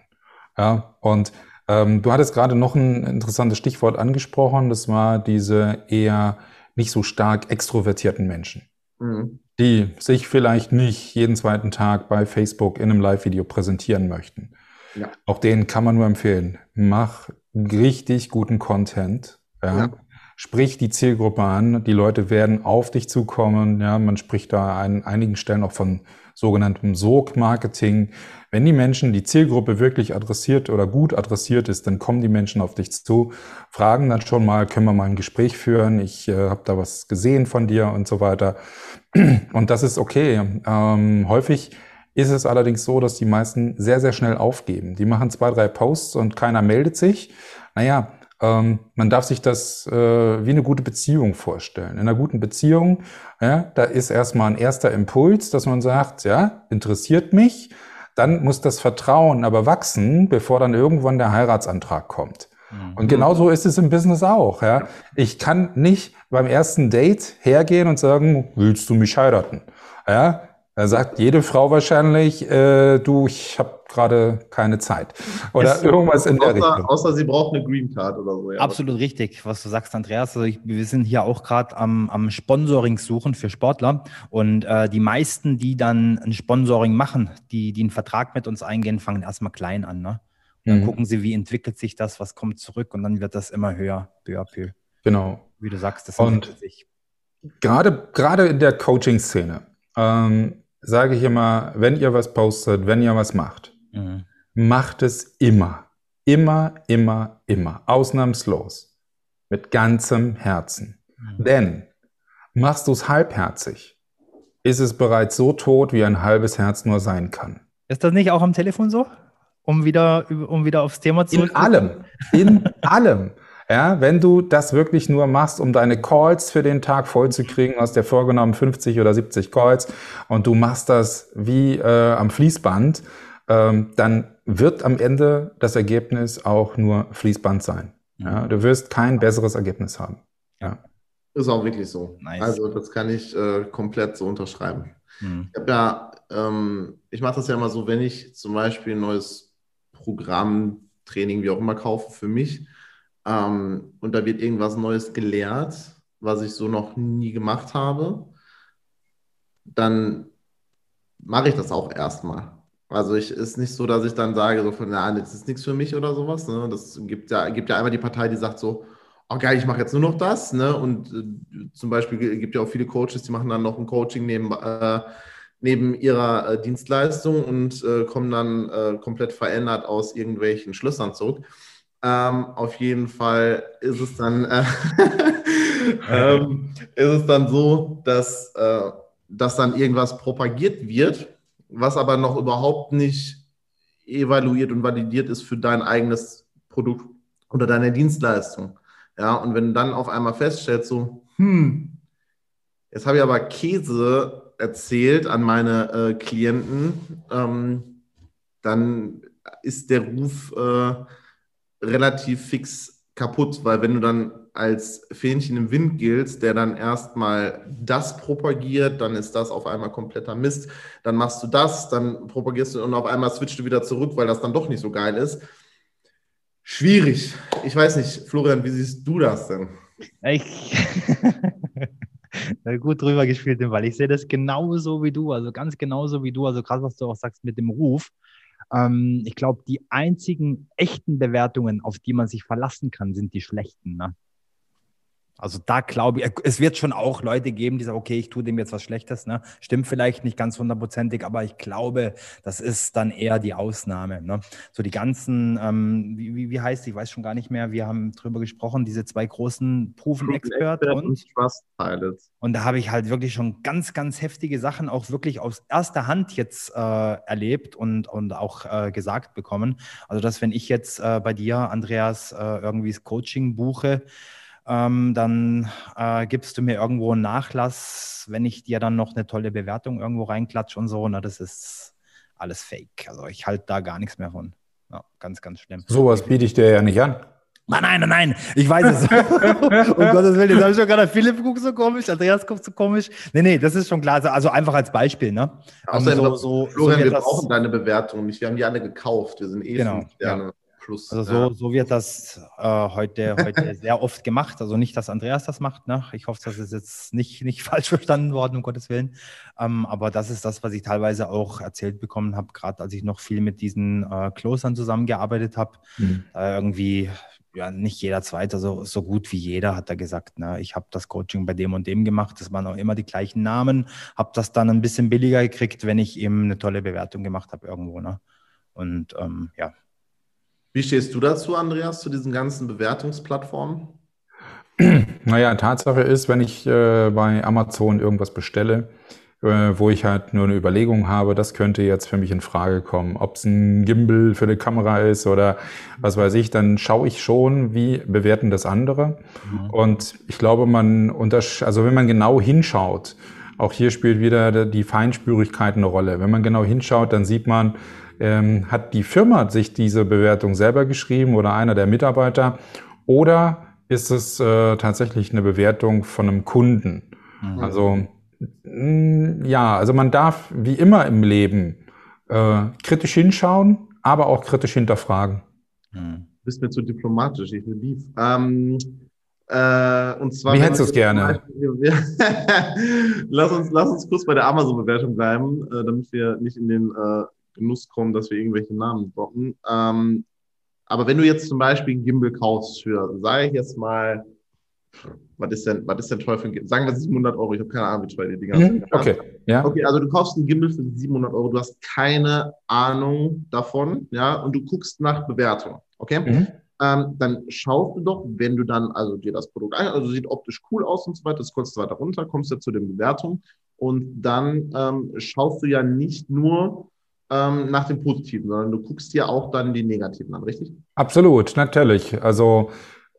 Ja, und Ähm, du hattest gerade noch ein interessantes Stichwort angesprochen, das war diese eher nicht so stark extrovertierten Menschen, mhm. die sich vielleicht nicht jeden zweiten Tag bei Facebook in einem Live-Video präsentieren möchten. Ja. Auch denen kann man nur empfehlen, mach richtig guten Content. Ja. ja. Sprich die Zielgruppe an, die Leute werden auf dich zukommen. Ja, man spricht da an einigen Stellen auch von sogenanntem Sog-Marketing. Wenn die Menschen, die Zielgruppe wirklich adressiert oder gut adressiert ist, dann kommen die Menschen auf dich zu, fragen dann schon mal, können wir mal ein Gespräch führen, ich äh, habe da was gesehen von dir und so weiter. Und das ist okay. Ähm, häufig ist es allerdings so, dass die meisten sehr, sehr schnell aufgeben. Die machen zwei, drei Posts und keiner meldet sich. Naja, ähm, man darf sich das äh, wie eine gute Beziehung vorstellen. In einer guten Beziehung, ja, da ist erstmal ein erster Impuls, dass man sagt, ja, interessiert mich. Dann muss das Vertrauen aber wachsen, bevor dann irgendwann der Heiratsantrag kommt. Mhm. Und genauso ist es im Business auch. Ja. Ich kann nicht beim ersten Date hergehen und sagen, willst du mich heiraten? Ja, da sagt jede Frau wahrscheinlich, äh, du, ich habe gerade keine Zeit. Oder es irgendwas in der Richtung. Außer sie braucht eine Green Card oder so. Ja. Absolut richtig, was du sagst, Andreas. Also ich, wir sind hier auch gerade am, am Sponsoring suchen für Sportler. Und äh, die meisten, die dann ein Sponsoring machen, die, die einen Vertrag mit uns eingehen, fangen erstmal klein an. Ne? Dann mhm. gucken sie, wie entwickelt sich das, was kommt zurück und dann wird das immer höher, peu à peu. Genau. Wie du sagst, das entwickelt sich. Gerade, gerade in der Coaching-Szene ähm, sage ich immer, wenn ihr was postet, wenn ihr was macht, mhm. macht es immer. Immer, immer, immer. Ausnahmslos. Mit ganzem Herzen. Mhm. Denn machst du es halbherzig, ist es bereits so tot, wie ein halbes Herz nur sein kann. Ist das nicht auch am Telefon so? Um wieder, um wieder aufs Thema zu In allem. In allem. Ja, wenn du das wirklich nur machst, um deine Calls für den Tag vollzukriegen, hast dir vorgenommen 50 oder 70 Calls und du machst das wie äh, am Fließband, ähm, dann wird am Ende das Ergebnis auch nur Fließband sein. Ja, du wirst kein besseres Ergebnis haben. Ja. Ist auch wirklich so. Nice. Also das kann ich äh, komplett so unterschreiben. Mhm. Ich habe ja, ähm, ich mache das ja immer so, wenn ich zum Beispiel ein neues Programm, Training, wie auch immer kaufe für mich, ähm, und da wird irgendwas Neues gelehrt, was ich so noch nie gemacht habe, dann mache ich das auch erstmal. Also ich ist nicht so, dass ich dann sage, so von, na, das ist nichts für mich oder sowas. Ne? Das gibt ja, gibt ja einmal die Partei, die sagt so, oh geil, ich mache jetzt nur noch das. Ne? Und äh, zum Beispiel gibt ja auch viele Coaches, die machen dann noch ein Coaching neben, äh, neben ihrer äh, Dienstleistung und äh, kommen dann äh, komplett verändert aus irgendwelchen Schlössern zurück. Ähm, auf jeden Fall ist es dann, äh, ähm, ist es dann so, dass, äh, dass dann irgendwas propagiert wird, was aber noch überhaupt nicht evaluiert und validiert ist für dein eigenes Produkt oder deine Dienstleistung. Ja, und wenn du dann auf einmal feststellst, so, hm, jetzt habe ich aber Käse erzählt an meine äh, Klienten, ähm, dann ist der Ruf äh, relativ fix kaputt, weil wenn du dann als Fähnchen im Wind giltst, der dann erstmal das propagiert, dann ist das auf einmal kompletter Mist. Dann machst du das, dann propagierst du und auf einmal switchst du wieder zurück, weil das dann doch nicht so geil ist. Schwierig. Ich weiß nicht, Florian, wie siehst du das denn? Ich gut drüber gespielt, weil ich sehe das genauso wie du, also ganz genauso wie du, also gerade was du auch sagst mit dem Ruf. Ähm, ich glaube, die einzigen echten Bewertungen, auf die man sich verlassen kann, sind die schlechten. Ne? Also da glaube ich, es wird schon auch Leute geben, die sagen, okay, ich tue dem jetzt was Schlechtes. Ne? Stimmt vielleicht nicht ganz hundertprozentig, aber ich glaube, das ist dann eher die Ausnahme. Ne? So die ganzen, ähm, wie, wie, wie heißt, ich weiß schon gar nicht mehr, wir haben drüber gesprochen, diese zwei großen Proven Expert und, und Trust Pilots. Und da habe ich halt wirklich schon ganz, ganz heftige Sachen auch wirklich aus erster Hand jetzt äh, erlebt und, und auch äh, gesagt bekommen. Also dass wenn ich jetzt äh, bei dir, Andreas, äh, irgendwie das Coaching buche, ähm, dann äh, gibst du mir irgendwo einen Nachlass, wenn ich dir dann noch eine tolle Bewertung irgendwo reinklatsche und so. Na, das ist alles Fake. Also ich halte da gar nichts mehr von. Ja, ganz, ganz schlimm. Sowas biete ich dir ja nicht an. Nein, nein, nein, nein, ich weiß es. um Gottes Willen, jetzt habe ich schon gerade, Philipp guckt so komisch, Andreas guckt so komisch. Nee, nee, das ist schon klar. Also einfach als Beispiel, ne? Außerdem, so, so, Florian, so wir brauchen deine Bewertung nicht. Wir haben die alle gekauft. Wir sind eh genau, ja. Plus. Also so, so wird das äh, heute, heute sehr oft gemacht. Also nicht, dass Andreas das macht. Ne? Ich hoffe, das ist jetzt nicht, nicht falsch verstanden worden, um Gottes Willen. Ähm, aber das ist das, was ich teilweise auch erzählt bekommen habe, gerade als ich noch viel mit diesen äh, Closern zusammengearbeitet habe. Mhm. Äh, irgendwie, ja, nicht jeder Zweite, so, so gut wie jeder hat er gesagt, ne? ich habe das Coaching bei dem und dem gemacht. Das waren auch immer die gleichen Namen. Habe das dann ein bisschen billiger gekriegt, wenn ich eben eine tolle Bewertung gemacht habe irgendwo. Ne? Und ähm, ja, wie stehst du dazu, Andreas, zu diesen ganzen Bewertungsplattformen? Naja, Tatsache ist, wenn ich äh, bei Amazon irgendwas bestelle, äh, wo ich halt nur eine Überlegung habe, das könnte jetzt für mich in Frage kommen. Ob es ein Gimbal für eine Kamera ist oder was weiß ich, dann schaue ich schon, wie bewerten das andere. Mhm. Und ich glaube, man untersch also wenn man genau hinschaut, auch hier spielt wieder die Feinspürigkeit eine Rolle. Wenn man genau hinschaut, dann sieht man, ähm, hat die Firma sich diese Bewertung selber geschrieben oder einer der Mitarbeiter oder ist es äh, tatsächlich eine Bewertung von einem Kunden? Mhm. Also mh, ja, also man darf wie immer im Leben äh, kritisch hinschauen, aber auch kritisch hinterfragen. Mhm. Du bist mir zu diplomatisch, ich will Beef. Ähm, äh, und zwar, Wie hättest du es gerne? lass, uns, lass uns kurz bei der Amazon-Bewertung bleiben, äh, damit wir nicht in den äh, Genuss kommen, dass wir irgendwelche Namen droppen. Ähm, aber wenn du jetzt zum Beispiel ein Gimbal kaufst für, sage ich jetzt mal, was ist denn, was ist denn teuer für ein Gimbal? Sagen wir 700 Euro, ich habe keine Ahnung, wie teuer die Dinger mhm, sind. Okay, ja. Okay, also du kaufst ein Gimbal für 700 Euro, du hast keine Ahnung davon, ja, und du guckst nach Bewertung, okay? Mhm. Ähm, dann schaust du doch, wenn du dann also dir das Produkt ein, also sieht optisch cool aus und so weiter, das kurz weiter runter, kommst du zu den Bewertungen und dann ähm, schaust du ja nicht nur ähm, nach dem Positiven, sondern du guckst dir auch dann die Negativen an, richtig? Absolut, natürlich. Also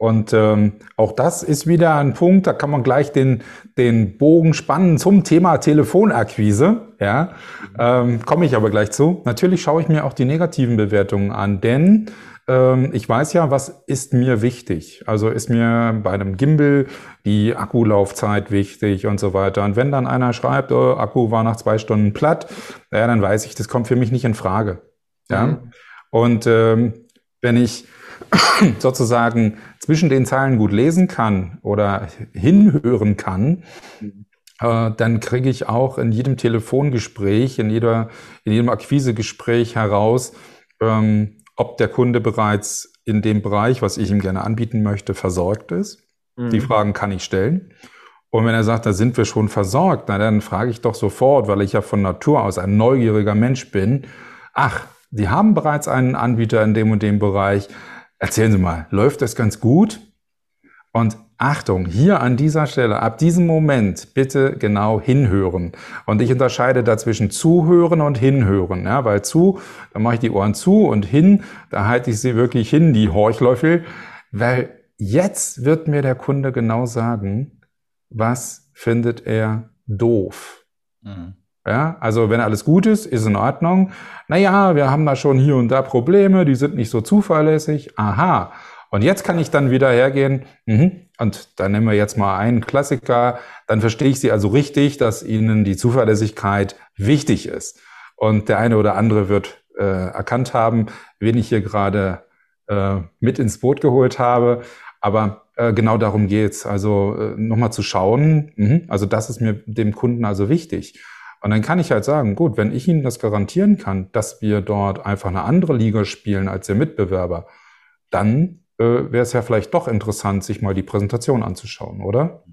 und ähm, auch das ist wieder ein Punkt, da kann man gleich den, den Bogen spannen zum Thema Telefonakquise. Ja, ähm, komme ich aber gleich zu. Natürlich schaue ich mir auch die negativen Bewertungen an, denn ich weiß ja, was ist mir wichtig. Also ist mir bei einem Gimbal die Akkulaufzeit wichtig und so weiter. Und wenn dann einer schreibt, oh, Akku war nach zwei Stunden platt, ja, dann weiß ich, das kommt für mich nicht in Frage. Ja. Mhm. Und ähm, wenn ich sozusagen zwischen den Zeilen gut lesen kann oder hinhören kann, äh, dann kriege ich auch in jedem Telefongespräch, in, jeder, in jedem Akquisegespräch heraus, ähm, ob der Kunde bereits in dem Bereich, was ich ihm gerne anbieten möchte, versorgt ist. Mhm. Die Fragen kann ich stellen. Und wenn er sagt, da sind wir schon versorgt, na dann frage ich doch sofort, weil ich ja von Natur aus ein neugieriger Mensch bin, ach, Sie haben bereits einen Anbieter in dem und dem Bereich. Erzählen Sie mal, läuft das ganz gut? Und Achtung, hier an dieser Stelle, ab diesem Moment bitte genau hinhören. Und ich unterscheide dazwischen zuhören und hinhören. Ja, weil zu, da mache ich die Ohren zu und hin, da halte ich sie wirklich hin, die Horchlöffel. Weil jetzt wird mir der Kunde genau sagen, was findet er doof. Mhm. Ja, also wenn alles gut ist, ist in Ordnung. Naja, wir haben da schon hier und da Probleme, die sind nicht so zuverlässig. Aha. Und jetzt kann ich dann wieder hergehen, mhm, und dann nehmen wir jetzt mal einen Klassiker, dann verstehe ich Sie also richtig, dass Ihnen die Zuverlässigkeit wichtig ist. Und der eine oder andere wird äh, erkannt haben, wen ich hier gerade äh, mit ins Boot geholt habe. Aber äh, genau darum geht's. Also äh, nochmal zu schauen, mh, also das ist mir dem Kunden also wichtig. Und dann kann ich halt sagen, gut, wenn ich Ihnen das garantieren kann, dass wir dort einfach eine andere Liga spielen als der Mitbewerber, dann äh, wäre es ja vielleicht doch interessant, sich mal die Präsentation anzuschauen, oder?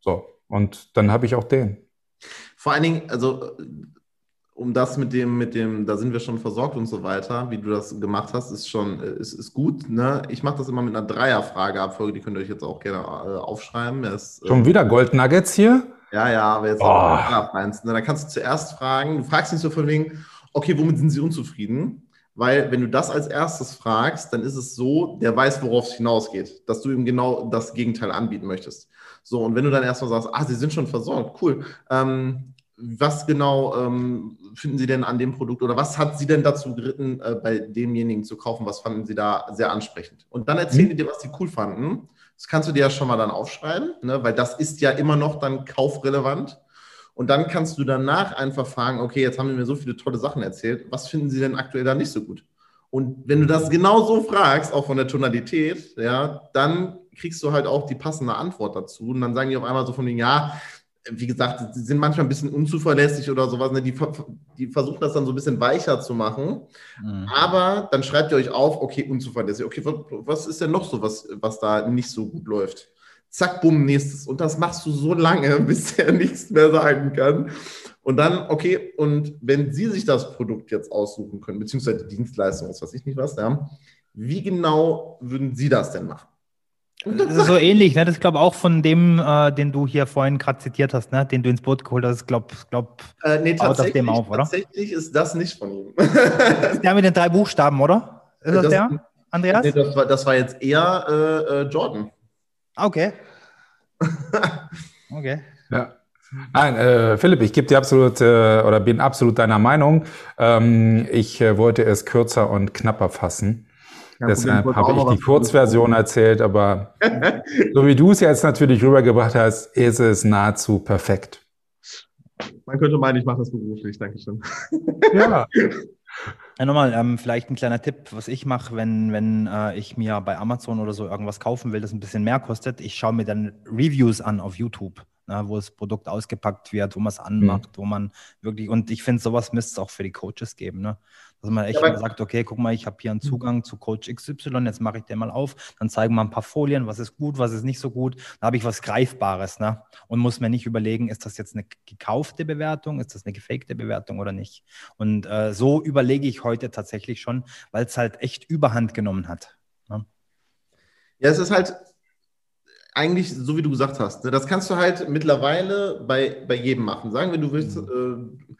So, und dann habe ich auch den. Vor allen Dingen, also um das mit dem, mit dem, da sind wir schon versorgt und so weiter, wie du das gemacht hast, ist schon, ist, ist gut. Ne? Ich mache das immer mit einer Dreierfrage-Abfolge, die könnt ihr euch jetzt auch gerne äh, aufschreiben. Ist, schon äh, wieder Gold Nuggets hier? Ja, ja, aber jetzt oh. auch eins. Ne? Da kannst du zuerst fragen, du fragst nicht so von wegen, okay, womit sind sie unzufrieden? Weil wenn du das als erstes fragst, dann ist es so, der weiß, worauf es hinausgeht, dass du ihm genau das Gegenteil anbieten möchtest. So, und wenn du dann erstmal sagst, ah, sie sind schon versorgt, cool. Ähm, was genau ähm, finden Sie denn an dem Produkt oder was hat Sie denn dazu geritten, äh, bei demjenigen zu kaufen? Was fanden Sie da sehr ansprechend? Und dann erzählen mhm. die dir, was sie cool fanden. Das kannst du dir ja schon mal dann aufschreiben, ne? weil das ist ja immer noch dann kaufrelevant. Und dann kannst du danach einfach fragen, okay, jetzt haben wir mir so viele tolle Sachen erzählt, was finden Sie denn aktuell da nicht so gut? Und wenn du das genau so fragst, auch von der Tonalität, ja, dann kriegst du halt auch die passende Antwort dazu. Und dann sagen die auf einmal so von denen, ja, wie gesagt, sie sind manchmal ein bisschen unzuverlässig oder sowas. Ne? Die, die, versuchen das dann so ein bisschen weicher zu machen. Mhm. Aber dann schreibt ihr euch auf, okay, unzuverlässig. Okay, was, was ist denn noch so, was, was da nicht so gut läuft? Zack, bumm, nächstes. Und das machst du so lange, bis er nichts mehr sagen kann. Und dann, okay, und wenn Sie sich das Produkt jetzt aussuchen können, beziehungsweise die Dienstleistung, was weiß ich nicht was, ja, wie genau würden Sie das denn machen? Das ist so ähnlich, ne? Das glaube auch von dem, äh, den du hier vorhin gerade zitiert hast, ne? Den du ins Boot geholt hast, glaub, glaub, äh, nee, tatsächlich, dem auf, oder? Tatsächlich ist das nicht von ihm. der mit den drei Buchstaben, oder? Ist das, das der, Andreas? Nee, das war, das war jetzt eher äh, äh Jordan. Okay. okay. Ja. Nein, äh, Philipp, ich gebe dir absolut äh, oder bin absolut deiner Meinung. Ähm, ich äh, wollte es kürzer und knapper fassen. Ja, Deshalb habe ich die Kurzversion erzählt, aber so wie du es jetzt natürlich rübergebracht hast, ist es nahezu perfekt. Man könnte meinen, ich mache das beruflich, danke schön. Ja. Ja, nochmal, ähm, vielleicht ein kleiner Tipp, was ich mache, wenn, wenn äh, ich mir bei Amazon oder so irgendwas kaufen will, das ein bisschen mehr kostet. Ich schaue mir dann Reviews an auf YouTube, ne, wo das Produkt ausgepackt wird, wo man es anmacht, mhm. wo man wirklich, und ich finde, sowas müsste es auch für die Coaches geben. Ne? Dass man echt ja, mal sagt, okay, guck mal, ich habe hier einen hm. Zugang zu Coach XY, jetzt mache ich den mal auf, dann zeigen wir ein paar Folien, was ist gut, was ist nicht so gut. Da habe ich was Greifbares, ne? Und muss mir nicht überlegen, ist das jetzt eine gekaufte Bewertung, ist das eine gefakte Bewertung oder nicht. Und äh, so überlege ich heute tatsächlich schon, weil es halt echt Überhand genommen hat. Ne? Ja, es ist halt eigentlich so, wie du gesagt hast. Ne? Das kannst du halt mittlerweile bei, bei jedem machen. Sagen wir, du willst. Mhm. Äh,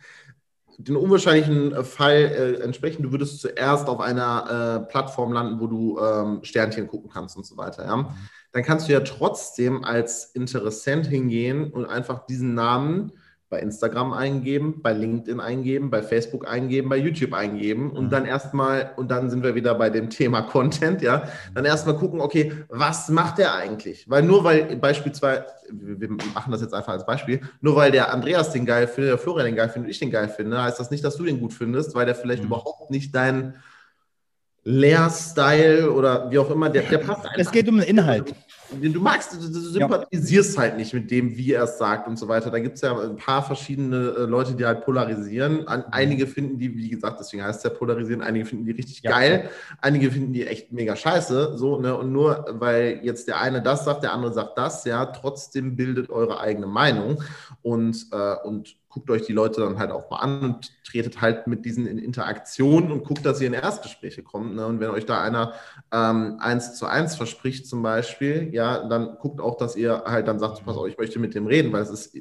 den unwahrscheinlichen äh, Fall äh, entsprechen, du würdest zuerst auf einer äh, Plattform landen, wo du ähm, Sternchen gucken kannst und so weiter. Ja? Dann kannst du ja trotzdem als Interessent hingehen und einfach diesen Namen bei Instagram eingeben, bei LinkedIn eingeben, bei Facebook eingeben, bei YouTube eingeben und mhm. dann erstmal, und dann sind wir wieder bei dem Thema Content, ja, dann erstmal gucken, okay, was macht der eigentlich? Weil nur weil beispielsweise, wir machen das jetzt einfach als Beispiel, nur weil der Andreas den geil findet, der Florian den geil findet und ich den geil finde, heißt das nicht, dass du den gut findest, weil der vielleicht mhm. überhaupt nicht dein Lehrstyle oder wie auch immer, der, der passt einfach. Es geht um den Inhalt du magst, du, sympathisierst ja. halt nicht mit dem, wie er es sagt und so weiter. Da gibt es ja ein paar verschiedene äh, Leute, die halt polarisieren. Mhm. einige finden die, wie gesagt, deswegen heißt es ja polarisieren, einige finden die richtig ja. geil, einige finden die echt mega scheiße. So, ne? Und nur weil jetzt der eine das sagt, der andere sagt das, ja, trotzdem bildet eure eigene Meinung und, äh, und guckt euch die Leute dann halt auch mal an und tretet halt mit diesen in Interaktion und guckt, dass ihr in Erstgespräche kommt. Ne? Und wenn euch da einer ähm, eins zu eins verspricht zum Beispiel, ja, dann guckt auch, dass ihr halt dann sagt, pass auf, ich möchte mit dem reden, weil es ist,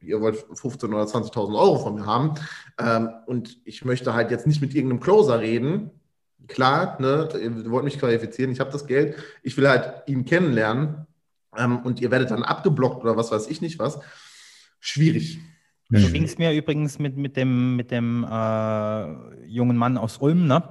ihr wollt 15.000 oder 20.000 Euro von mir haben ähm, und ich möchte halt jetzt nicht mit irgendeinem Closer reden. Klar, ne, ihr wollt mich qualifizieren, ich habe das Geld, ich will halt ihn kennenlernen ähm, und ihr werdet dann abgeblockt oder was weiß ich nicht was. Schwierig. So mhm. ging es mir übrigens mit, mit dem, mit dem äh, jungen Mann aus Ulm, ne?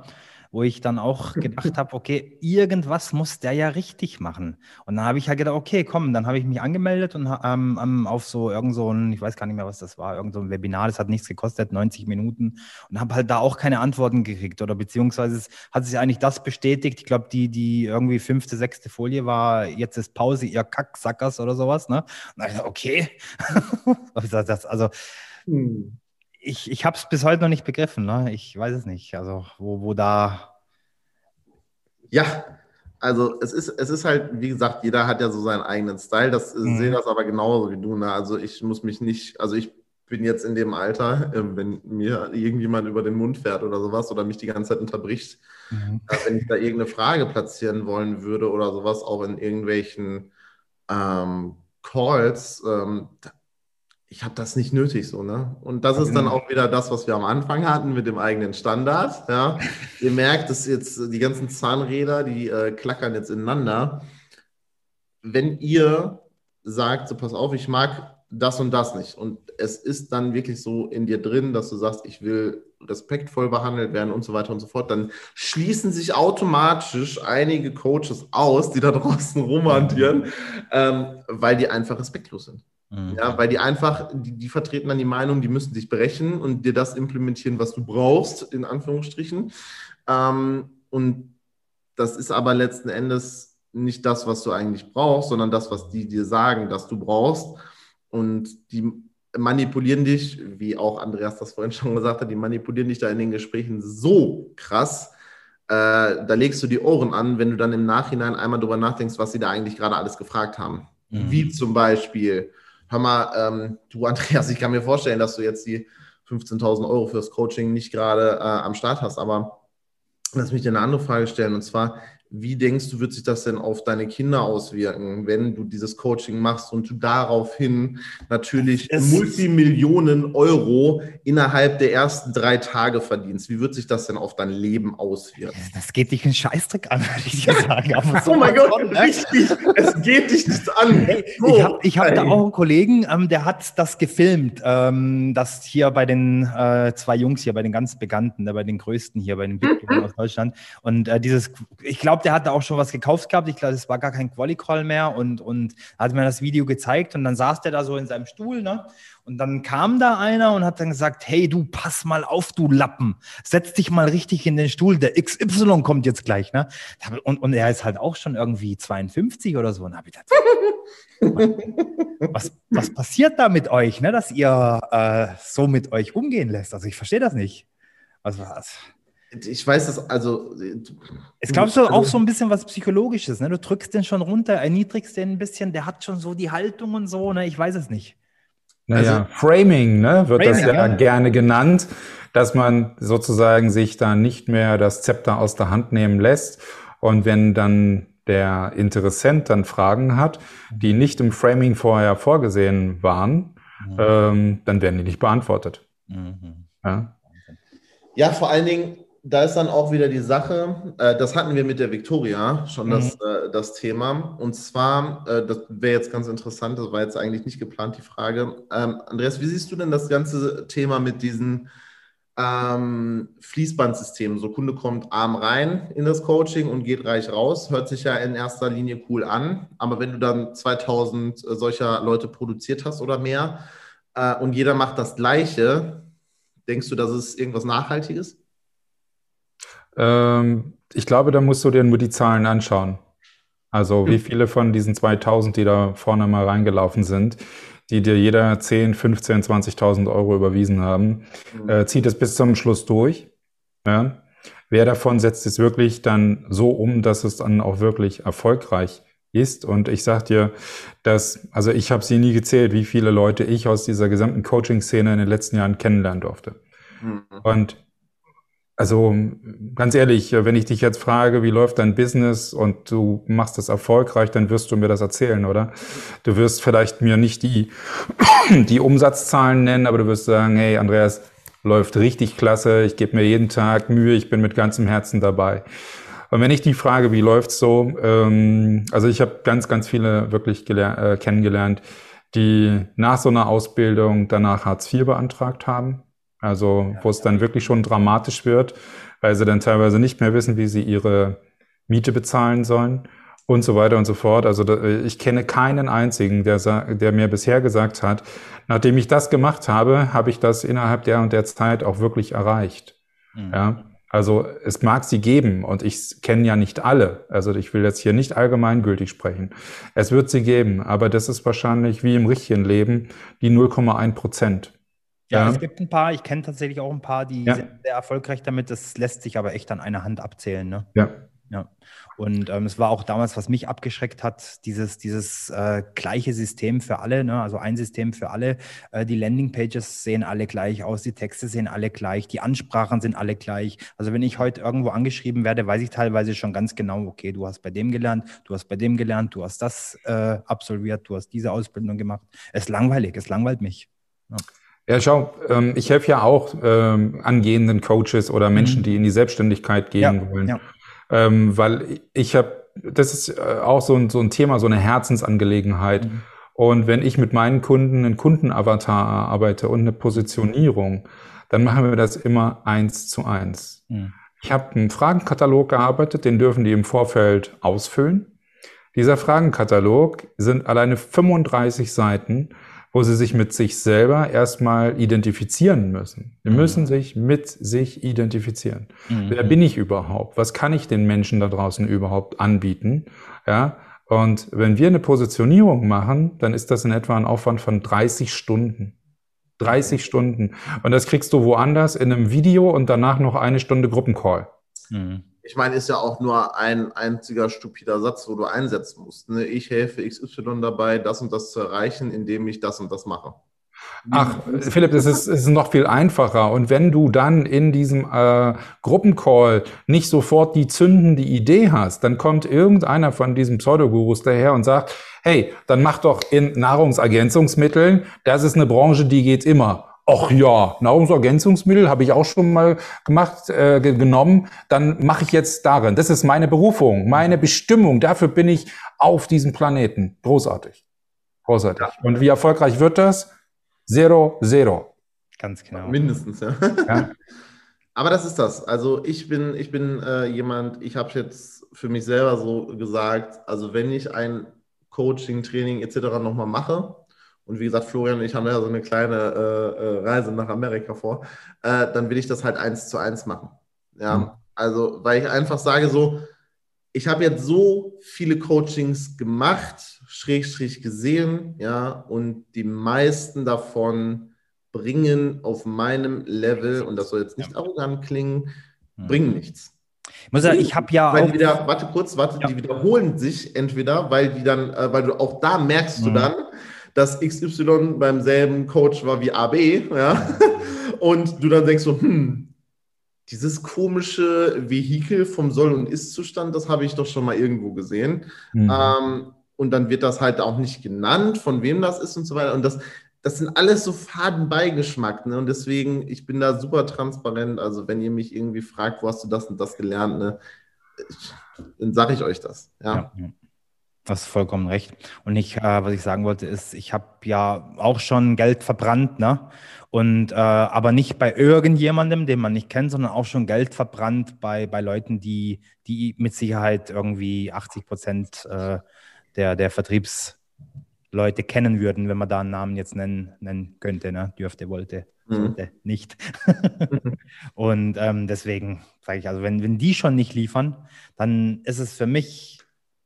Wo ich dann auch gedacht habe, okay, irgendwas muss der ja richtig machen. Und dann habe ich halt gedacht, okay, komm, dann habe ich mich angemeldet und ähm, ähm, auf so irgend so ein, ich weiß gar nicht mehr, was das war, irgend so ein Webinar, das hat nichts gekostet, 90 Minuten und habe halt da auch keine Antworten gekriegt oder beziehungsweise es hat sich eigentlich das bestätigt. Ich glaube, die, die irgendwie fünfte, sechste Folie war, jetzt ist Pause, ihr Kacksackers oder sowas, ne? Und dann habe ich gesagt, okay. das, also, hm ich, ich habe es bis heute noch nicht begriffen. Ne? Ich weiß es nicht. Also, wo, wo da. Ja, also es ist, es ist halt, wie gesagt, jeder hat ja so seinen eigenen Style. Das mhm. sehe das aber genauso wie du. Ne? Also ich muss mich nicht, also ich bin jetzt in dem Alter, äh, wenn mir irgendjemand über den Mund fährt oder sowas oder mich die ganze Zeit unterbricht, mhm. wenn ich da irgendeine Frage platzieren wollen würde oder sowas, auch in irgendwelchen ähm, Calls, ähm, ich habe das nicht nötig so, ne? Und das ist dann genau. auch wieder das, was wir am Anfang hatten mit dem eigenen Standard. Ja, ihr merkt, dass jetzt die ganzen Zahnräder, die äh, klackern jetzt ineinander. Wenn ihr sagt, so pass auf, ich mag das und das nicht und es ist dann wirklich so in dir drin, dass du sagst, ich will respektvoll behandelt werden und so weiter und so fort, dann schließen sich automatisch einige Coaches aus, die da draußen rumhantieren, ähm, weil die einfach respektlos sind. Mhm. Ja, weil die einfach, die, die, vertreten dann die Meinung, die müssen sich brechen und dir das implementieren, was du brauchst, in Anführungsstrichen. Ähm, und das ist aber letzten Endes nicht das, was du eigentlich brauchst, sondern das, was die dir sagen, dass du brauchst. Und die manipulieren dich, wie auch Andreas das vorhin schon gesagt hat, die manipulieren dich da in den Gesprächen so krass. Äh, da legst du die Ohren an, wenn du dann im Nachhinein einmal drüber nachdenkst, was sie da eigentlich gerade alles gefragt haben. Mhm. Wie zum Beispiel, hör mal, ähm, du Andreas, ich kann mir vorstellen, dass du jetzt die 15.000 Euro fürs Coaching nicht gerade äh, am Start hast, aber lass mich dir eine andere Frage stellen. Und zwar, wie denkst du, wird sich das denn auf deine Kinder auswirken, wenn du dieses Coaching machst und du daraufhin natürlich es Multimillionen Euro innerhalb der ersten drei Tage verdienst? Wie wird sich das denn auf dein Leben auswirken? Das geht dich einen Scheißdreck an, würde ich dir sagen. So oh mein Gott, von, ne? richtig. Es geht dich nichts an. Hey, so, ich habe ich hab da auch einen Kollegen, ähm, der hat das gefilmt, ähm, das hier bei den äh, zwei Jungs hier, bei den ganz Bekannten, äh, bei den Größten hier, bei den Big mhm. aus Deutschland. Und äh, dieses, ich glaube, der hatte auch schon was gekauft gehabt. Ich glaube, es war gar kein Quali-Call mehr und, und hat mir das Video gezeigt und dann saß der da so in seinem Stuhl, ne? Und dann kam da einer und hat dann gesagt, hey, du, pass mal auf, du Lappen. Setz dich mal richtig in den Stuhl. Der XY kommt jetzt gleich, ne? Und, und er ist halt auch schon irgendwie 52 oder so. Und habe ich gedacht, was, was passiert da mit euch, ne? Dass ihr äh, so mit euch umgehen lässt? Also ich verstehe das nicht. Was war's? Ich weiß das, also. Es glaubst du also, auch so ein bisschen was Psychologisches, ne? Du drückst den schon runter, erniedrigst den ein bisschen, der hat schon so die Haltung und so, ne? Ich weiß es nicht. Naja, also, Framing, ne, wird Framing, das ja, ja, gerne genannt, dass man sozusagen sich da nicht mehr das Zepter aus der Hand nehmen lässt. Und wenn dann der Interessent dann Fragen hat, die nicht im Framing vorher vorgesehen waren, mhm. ähm, dann werden die nicht beantwortet. Mhm. Ja? ja, vor allen Dingen, da ist dann auch wieder die Sache, äh, das hatten wir mit der Victoria schon mhm. das, äh, das Thema. Und zwar, äh, das wäre jetzt ganz interessant, das war jetzt eigentlich nicht geplant, die Frage. Ähm, Andreas, wie siehst du denn das ganze Thema mit diesen ähm, Fließbandsystemen? So, Kunde kommt arm rein in das Coaching und geht reich raus. Hört sich ja in erster Linie cool an. Aber wenn du dann 2000 äh, solcher Leute produziert hast oder mehr äh, und jeder macht das Gleiche, denkst du, dass es irgendwas Nachhaltiges? Ähm, ich glaube, da musst du dir nur die Zahlen anschauen. Also wie hm. viele von diesen 2000, die da vorne mal reingelaufen sind, die dir jeder 10, 15, 20.000 Euro überwiesen haben, mhm. äh, zieht es bis zum Schluss durch. Ja? Wer davon setzt es wirklich dann so um, dass es dann auch wirklich erfolgreich ist? Und ich sag dir, dass, also ich habe sie nie gezählt, wie viele Leute ich aus dieser gesamten Coaching-Szene in den letzten Jahren kennenlernen durfte. Mhm. Und also ganz ehrlich, wenn ich dich jetzt frage, wie läuft dein Business und du machst es erfolgreich, dann wirst du mir das erzählen, oder? Du wirst vielleicht mir nicht die, die Umsatzzahlen nennen, aber du wirst sagen, hey Andreas, läuft richtig klasse, ich gebe mir jeden Tag Mühe, ich bin mit ganzem Herzen dabei. Und wenn ich die frage, wie läuft's so, ähm, also ich habe ganz, ganz viele wirklich äh, kennengelernt, die nach so einer Ausbildung danach Hartz IV beantragt haben also wo es dann wirklich schon dramatisch wird, weil sie dann teilweise nicht mehr wissen, wie sie ihre Miete bezahlen sollen und so weiter und so fort. Also ich kenne keinen einzigen, der, der mir bisher gesagt hat, nachdem ich das gemacht habe, habe ich das innerhalb der und der Zeit auch wirklich erreicht. Mhm. Ja. Also es mag sie geben und ich kenne ja nicht alle. Also ich will jetzt hier nicht allgemeingültig sprechen. Es wird sie geben, aber das ist wahrscheinlich wie im richtigen Leben die 0,1 Prozent. Ja, ja, es gibt ein paar, ich kenne tatsächlich auch ein paar, die ja. sind sehr erfolgreich damit. Das lässt sich aber echt an einer Hand abzählen. Ne? Ja. Ja. Und ähm, es war auch damals, was mich abgeschreckt hat, dieses, dieses äh, gleiche System für alle, ne? also ein System für alle. Äh, die Landingpages sehen alle gleich aus, die Texte sehen alle gleich, die Ansprachen sind alle gleich. Also wenn ich heute irgendwo angeschrieben werde, weiß ich teilweise schon ganz genau, okay, du hast bei dem gelernt, du hast bei dem gelernt, du hast das äh, absolviert, du hast diese Ausbildung gemacht. Es ist langweilig, es langweilt mich. Ja. Ja, schau, ähm, ich helfe ja auch ähm, angehenden Coaches oder Menschen, mhm. die in die Selbstständigkeit gehen ja, wollen. Ja. Ähm, weil ich habe, das ist äh, auch so ein, so ein Thema, so eine Herzensangelegenheit. Mhm. Und wenn ich mit meinen Kunden einen Kundenavatar arbeite und eine Positionierung, dann machen wir das immer eins zu eins. Mhm. Ich habe einen Fragenkatalog gearbeitet, den dürfen die im Vorfeld ausfüllen. Dieser Fragenkatalog sind alleine 35 Seiten wo sie sich mit sich selber erstmal identifizieren müssen. Sie mhm. müssen sich mit sich identifizieren. Mhm. Wer bin ich überhaupt? Was kann ich den Menschen da draußen überhaupt anbieten? Ja. Und wenn wir eine Positionierung machen, dann ist das in etwa ein Aufwand von 30 Stunden. 30 Stunden. Und das kriegst du woanders in einem Video und danach noch eine Stunde Gruppencall. Mhm. Ich meine, ist ja auch nur ein einziger stupider Satz, wo du einsetzen musst. Ne? Ich helfe XY dabei, das und das zu erreichen, indem ich das und das mache. Ach, Philipp, das ist, ist noch viel einfacher. Und wenn du dann in diesem äh, Gruppencall nicht sofort die zündende Idee hast, dann kommt irgendeiner von diesen Pseudogurus daher und sagt, hey, dann mach doch in Nahrungsergänzungsmitteln, das ist eine Branche, die geht immer. Ach ja, Nahrungsergänzungsmittel habe ich auch schon mal gemacht, äh, genommen. Dann mache ich jetzt darin. Das ist meine Berufung, meine Bestimmung. Dafür bin ich auf diesem Planeten. Großartig. Großartig. Ja. Und wie erfolgreich wird das? Zero, zero. Ganz genau. Mindestens, ja. ja. Aber das ist das. Also ich bin, ich bin äh, jemand, ich habe jetzt für mich selber so gesagt, also wenn ich ein Coaching, Training etc. nochmal mache, und wie gesagt, Florian und ich haben ja so eine kleine äh, äh, Reise nach Amerika vor, äh, dann will ich das halt eins zu eins machen. Ja, mhm. also, weil ich einfach sage so, ich habe jetzt so viele Coachings gemacht, Schrägstrich gesehen, ja, und die meisten davon bringen auf meinem Level, und das soll jetzt nicht arrogant klingen, mhm. bringen nichts. Ich muss sagen, ich habe ja weil auch. Wieder, warte kurz, warte, ja. die wiederholen sich entweder, weil die dann, äh, weil du auch da merkst mhm. du dann, dass XY beim selben Coach war wie AB, ja, und du dann denkst so, hm, dieses komische Vehikel vom Soll- und Ist-Zustand, das habe ich doch schon mal irgendwo gesehen. Mhm. Ähm, und dann wird das halt auch nicht genannt, von wem das ist und so weiter. Und das, das sind alles so Fadenbeigeschmack. Ne? Und deswegen, ich bin da super transparent. Also, wenn ihr mich irgendwie fragt, wo hast du das und das gelernt, ne? Dann sage ich euch das. Ja. ja. Hast vollkommen recht. Und ich, äh, was ich sagen wollte, ist, ich habe ja auch schon Geld verbrannt, ne? Und äh, aber nicht bei irgendjemandem, den man nicht kennt, sondern auch schon Geld verbrannt bei, bei Leuten, die, die mit Sicherheit irgendwie 80 Prozent äh, der, der Vertriebsleute kennen würden, wenn man da einen Namen jetzt nennen, nennen könnte, ne? Dürfte, wollte, mhm. sollte, nicht. Und ähm, deswegen sage ich, also wenn, wenn die schon nicht liefern, dann ist es für mich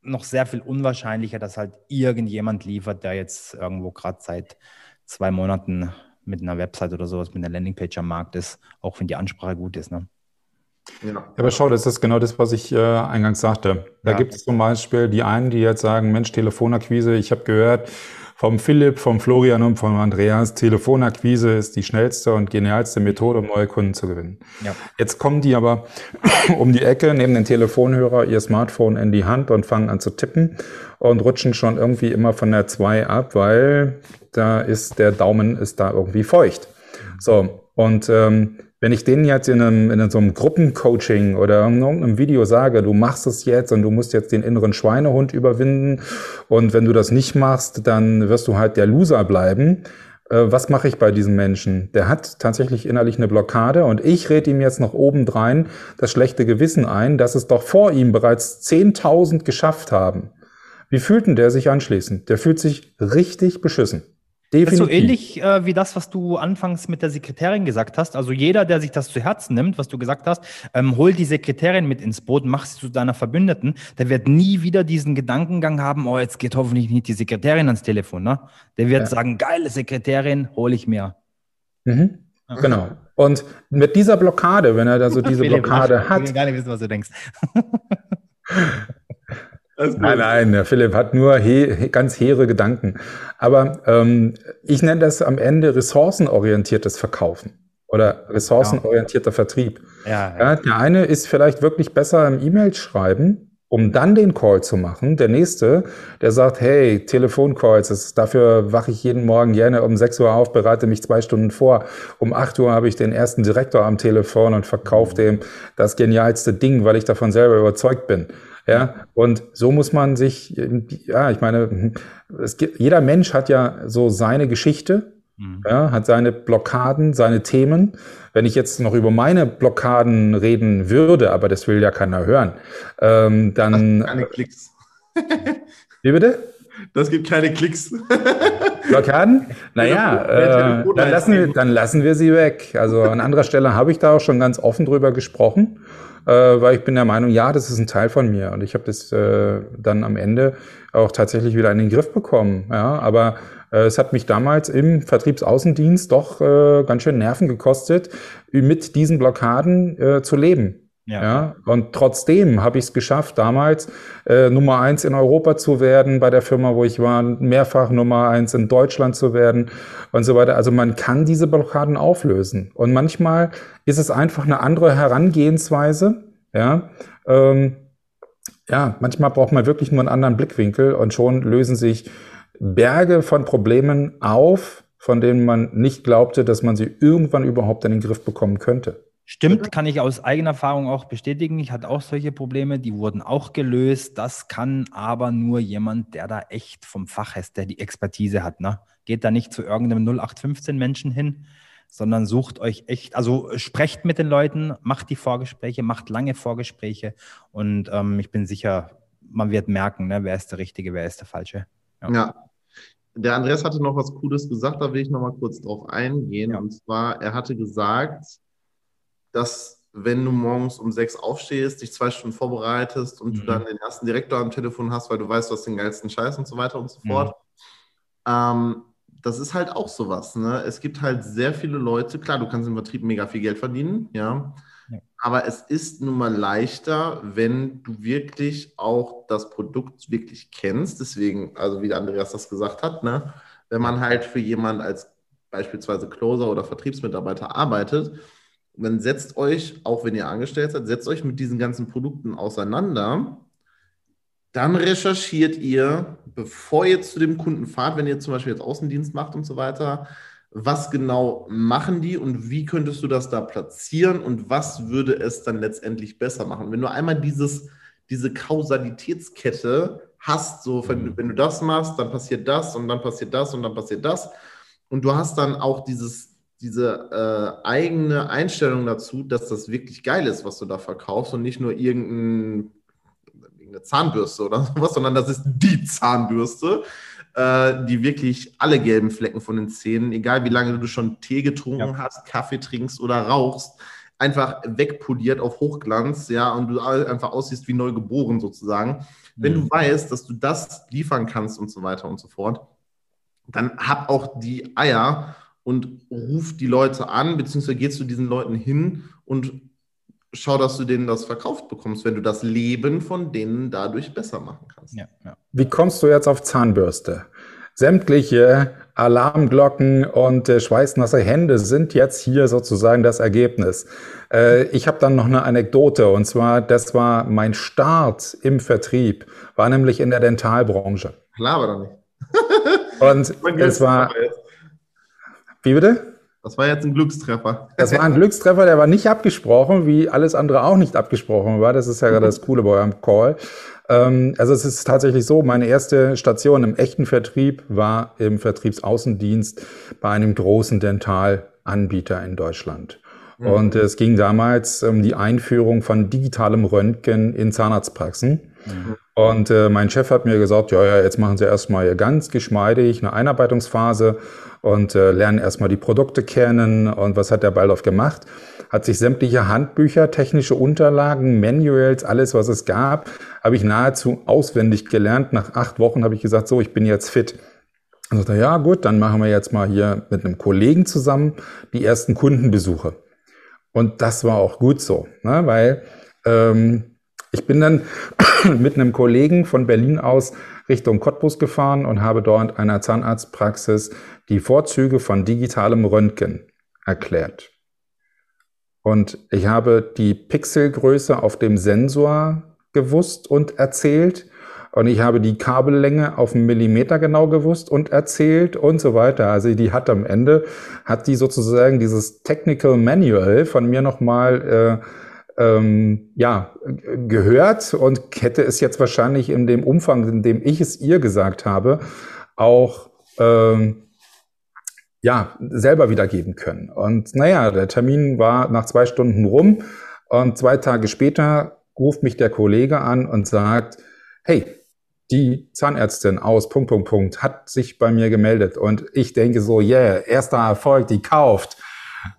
noch sehr viel unwahrscheinlicher, dass halt irgendjemand liefert, der jetzt irgendwo gerade seit zwei Monaten mit einer Website oder sowas, mit einer Landingpage am Markt ist, auch wenn die Ansprache gut ist. Ne? Ja. ja. aber schau, das ist genau das, was ich äh, eingangs sagte. Da ja. gibt es zum Beispiel die einen, die jetzt sagen, Mensch, Telefonakquise, ich habe gehört, vom Philipp, vom Florian und vom Andreas, Telefonakquise ist die schnellste und genialste Methode, um neue Kunden zu gewinnen. Ja. Jetzt kommen die aber um die Ecke, nehmen den Telefonhörer, ihr Smartphone in die Hand und fangen an zu tippen und rutschen schon irgendwie immer von der 2 ab, weil da ist der Daumen ist da irgendwie feucht. So, und ähm, wenn ich denen jetzt in einem, in so einem Gruppencoaching oder in irgendeinem Video sage, du machst es jetzt und du musst jetzt den inneren Schweinehund überwinden und wenn du das nicht machst, dann wirst du halt der Loser bleiben. Äh, was mache ich bei diesem Menschen? Der hat tatsächlich innerlich eine Blockade und ich rede ihm jetzt noch obendrein das schlechte Gewissen ein, dass es doch vor ihm bereits 10.000 geschafft haben. Wie fühlt denn der sich anschließend? Der fühlt sich richtig beschissen. Definitiv. Das ist so ähnlich äh, wie das, was du anfangs mit der Sekretärin gesagt hast. Also jeder, der sich das zu Herzen nimmt, was du gesagt hast, ähm, hol die Sekretärin mit ins Boot, mach sie zu deiner Verbündeten. Der wird nie wieder diesen Gedankengang haben, oh, jetzt geht hoffentlich nicht die Sekretärin ans Telefon. Ne? Der wird ja. sagen, geile Sekretärin, hole ich mir. Mhm. Genau. Und mit dieser Blockade, wenn er da so diese Blockade hat. Ich will gar nicht wissen, was du denkst. Nein, nein, der Philipp hat nur he ganz hehre Gedanken. Aber ähm, ich nenne das am Ende ressourcenorientiertes Verkaufen oder ressourcenorientierter ja. Vertrieb. Ja, ja. ja, der eine ist vielleicht wirklich besser im E-Mail schreiben, um dann den Call zu machen. Der nächste, der sagt, hey, Telefoncalls, ist, dafür wache ich jeden Morgen gerne um 6 Uhr auf, bereite mich zwei Stunden vor. Um 8 Uhr habe ich den ersten Direktor am Telefon und verkaufe mhm. dem das genialste Ding, weil ich davon selber überzeugt bin. Ja, und so muss man sich, ja, ich meine, es gibt, jeder Mensch hat ja so seine Geschichte, mhm. ja, hat seine Blockaden, seine Themen. Wenn ich jetzt noch über meine Blockaden reden würde, aber das will ja keiner hören, ähm, dann. Keine Klicks. Wie bitte? Das gibt keine Klicks. Blockaden? Naja, äh, dann, lassen wir, dann lassen wir sie weg. Also an anderer Stelle habe ich da auch schon ganz offen drüber gesprochen, äh, weil ich bin der Meinung, ja, das ist ein Teil von mir. Und ich habe das äh, dann am Ende auch tatsächlich wieder in den Griff bekommen. Ja, aber äh, es hat mich damals im Vertriebsaußendienst doch äh, ganz schön Nerven gekostet, mit diesen Blockaden äh, zu leben. Ja. ja. Und trotzdem habe ich es geschafft, damals äh, Nummer eins in Europa zu werden, bei der Firma, wo ich war, mehrfach Nummer eins in Deutschland zu werden und so weiter. Also man kann diese Blockaden auflösen. Und manchmal ist es einfach eine andere Herangehensweise. Ja, ähm, ja manchmal braucht man wirklich nur einen anderen Blickwinkel und schon lösen sich Berge von Problemen auf, von denen man nicht glaubte, dass man sie irgendwann überhaupt in den Griff bekommen könnte. Stimmt, kann ich aus eigener Erfahrung auch bestätigen. Ich hatte auch solche Probleme, die wurden auch gelöst. Das kann aber nur jemand, der da echt vom Fach ist, der die Expertise hat. Ne? Geht da nicht zu irgendeinem 0815 Menschen hin, sondern sucht euch echt, also sprecht mit den Leuten, macht die Vorgespräche, macht lange Vorgespräche und ähm, ich bin sicher, man wird merken, ne, wer ist der Richtige, wer ist der Falsche. Ja. ja. Der Andreas hatte noch was Cooles gesagt, da will ich noch mal kurz drauf eingehen. Ja. Und zwar, er hatte gesagt, dass wenn du morgens um sechs aufstehst, dich zwei Stunden vorbereitest und mhm. du dann den ersten Direktor am Telefon hast, weil du weißt, du hast den geilsten Scheiß und so weiter und so mhm. fort. Ähm, das ist halt auch sowas. Ne? Es gibt halt sehr viele Leute, klar, du kannst im Vertrieb mega viel Geld verdienen, ja. ja. Aber es ist nun mal leichter, wenn du wirklich auch das Produkt wirklich kennst. Deswegen, also wie der Andreas das gesagt hat, ne? wenn man halt für jemanden als beispielsweise Closer oder Vertriebsmitarbeiter arbeitet, dann setzt euch, auch wenn ihr angestellt seid, setzt euch mit diesen ganzen Produkten auseinander. Dann recherchiert ihr, bevor ihr zu dem Kunden fahrt, wenn ihr zum Beispiel jetzt Außendienst macht und so weiter, was genau machen die und wie könntest du das da platzieren und was würde es dann letztendlich besser machen? Wenn du einmal dieses, diese Kausalitätskette hast, so wenn, mhm. wenn du das machst, dann passiert das und dann passiert das und dann passiert das und du hast dann auch dieses diese äh, eigene Einstellung dazu, dass das wirklich geil ist, was du da verkaufst und nicht nur irgendein, irgendeine Zahnbürste oder sowas, sondern das ist die Zahnbürste, äh, die wirklich alle gelben Flecken von den Zähnen, egal wie lange du schon Tee getrunken ja. hast, Kaffee trinkst oder rauchst, einfach wegpoliert auf Hochglanz, ja, und du einfach aussiehst wie neu geboren sozusagen. Wenn du mhm. weißt, dass du das liefern kannst und so weiter und so fort, dann hab auch die Eier und ruf die Leute an, beziehungsweise gehst du diesen Leuten hin und schau, dass du denen das verkauft bekommst, wenn du das Leben von denen dadurch besser machen kannst. Ja, ja. Wie kommst du jetzt auf Zahnbürste? Sämtliche Alarmglocken und äh, schweißnasse Hände sind jetzt hier sozusagen das Ergebnis. Äh, ich habe dann noch eine Anekdote und zwar, das war mein Start im Vertrieb, war nämlich in der Dentalbranche. Klar, aber doch nicht. und es war, wie bitte? Das war jetzt ein Glückstreffer. Das war ein Glückstreffer, der war nicht abgesprochen, wie alles andere auch nicht abgesprochen war. Das ist ja gerade das Coole bei eurem Call. Ähm, also es ist tatsächlich so, meine erste Station im echten Vertrieb war im Vertriebsaußendienst bei einem großen Dentalanbieter in Deutschland. Mhm. Und es ging damals um die Einführung von digitalem Röntgen in Zahnarztpraxen. Mhm. Und äh, mein Chef hat mir gesagt, ja, ja, jetzt machen Sie erstmal ganz geschmeidig eine Einarbeitungsphase und äh, lernen erstmal die Produkte kennen. Und was hat der Baldorf gemacht? Hat sich sämtliche Handbücher, technische Unterlagen, Manuals, alles, was es gab, habe ich nahezu auswendig gelernt. Nach acht Wochen habe ich gesagt, so, ich bin jetzt fit. Und sagte, ja gut, dann machen wir jetzt mal hier mit einem Kollegen zusammen die ersten Kundenbesuche. Und das war auch gut so, ne? weil ähm, ich bin dann mit einem Kollegen von Berlin aus Richtung Cottbus gefahren und habe dort einer Zahnarztpraxis die Vorzüge von digitalem Röntgen erklärt. Und ich habe die Pixelgröße auf dem Sensor gewusst und erzählt. Und ich habe die Kabellänge auf einen Millimeter genau gewusst und erzählt und so weiter. Also die hat am Ende, hat die sozusagen dieses Technical Manual von mir nochmal äh, ähm, ja, gehört und hätte es jetzt wahrscheinlich in dem Umfang, in dem ich es ihr gesagt habe, auch ähm, ja, selber wiedergeben können. Und naja, der Termin war nach zwei Stunden rum und zwei Tage später ruft mich der Kollege an und sagt, hey, die Zahnärztin aus Punkt, Punkt, Punkt hat sich bei mir gemeldet und ich denke so, yeah, erster Erfolg, die kauft.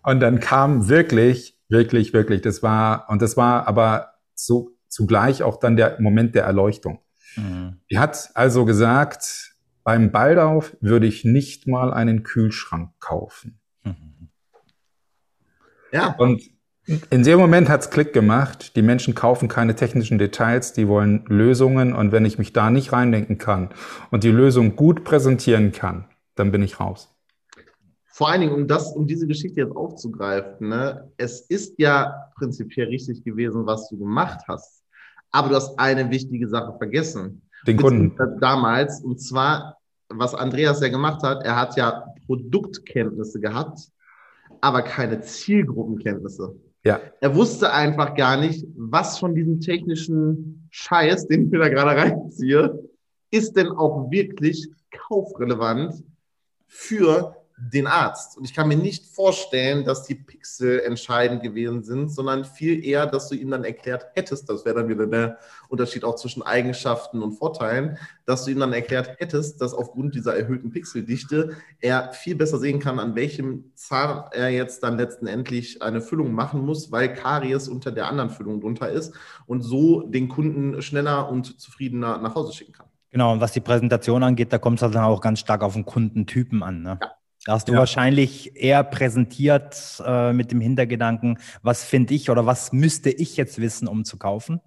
Und dann kam wirklich, wirklich, wirklich, das war, und das war aber so zugleich auch dann der Moment der Erleuchtung. Mhm. Die hat also gesagt, beim Baldauf würde ich nicht mal einen Kühlschrank kaufen. Mhm. Ja. Und in dem Moment hat's Klick gemacht. Die Menschen kaufen keine technischen Details, die wollen Lösungen. Und wenn ich mich da nicht reindenken kann und die Lösung gut präsentieren kann, dann bin ich raus. Vor allen Dingen, um das, um diese Geschichte jetzt aufzugreifen, ne, es ist ja prinzipiell richtig gewesen, was du gemacht hast. Aber du hast eine wichtige Sache vergessen. Den Kunden. Damals, und zwar, was Andreas ja gemacht hat, er hat ja Produktkenntnisse gehabt, aber keine Zielgruppenkenntnisse. Ja. Er wusste einfach gar nicht, was von diesem technischen Scheiß, den ich mir da gerade reinziehe, ist denn auch wirklich kaufrelevant für den Arzt. Und ich kann mir nicht vorstellen, dass die Pixel entscheidend gewesen sind, sondern viel eher, dass du ihm dann erklärt hättest, das wäre dann wieder der Unterschied auch zwischen Eigenschaften und Vorteilen, dass du ihm dann erklärt hättest, dass aufgrund dieser erhöhten Pixeldichte er viel besser sehen kann, an welchem Zahn er jetzt dann letztendlich eine Füllung machen muss, weil Karies unter der anderen Füllung drunter ist und so den Kunden schneller und zufriedener nach Hause schicken kann. Genau, und was die Präsentation angeht, da kommt es halt dann auch ganz stark auf den Kundentypen an. Ne? Ja. Da hast du ja. wahrscheinlich eher präsentiert äh, mit dem Hintergedanken, was finde ich oder was müsste ich jetzt wissen, um zu kaufen?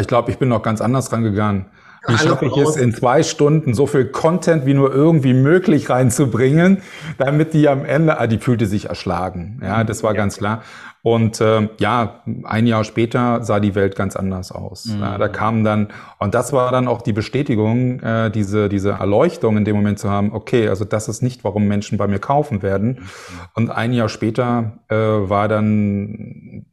Ich glaube, ich bin noch ganz anders rangegangen. Wie schaffe ich es in zwei Stunden so viel Content wie nur irgendwie möglich reinzubringen, damit die am Ende, ah, die fühlte sich erschlagen. Ja, das war ja. ganz klar. Und äh, ja, ein Jahr später sah die Welt ganz anders aus. Mhm. Ja, da kam dann, und das war dann auch die Bestätigung, äh, diese, diese Erleuchtung in dem Moment zu haben, okay, also das ist nicht, warum Menschen bei mir kaufen werden. Mhm. Und ein Jahr später äh, war dann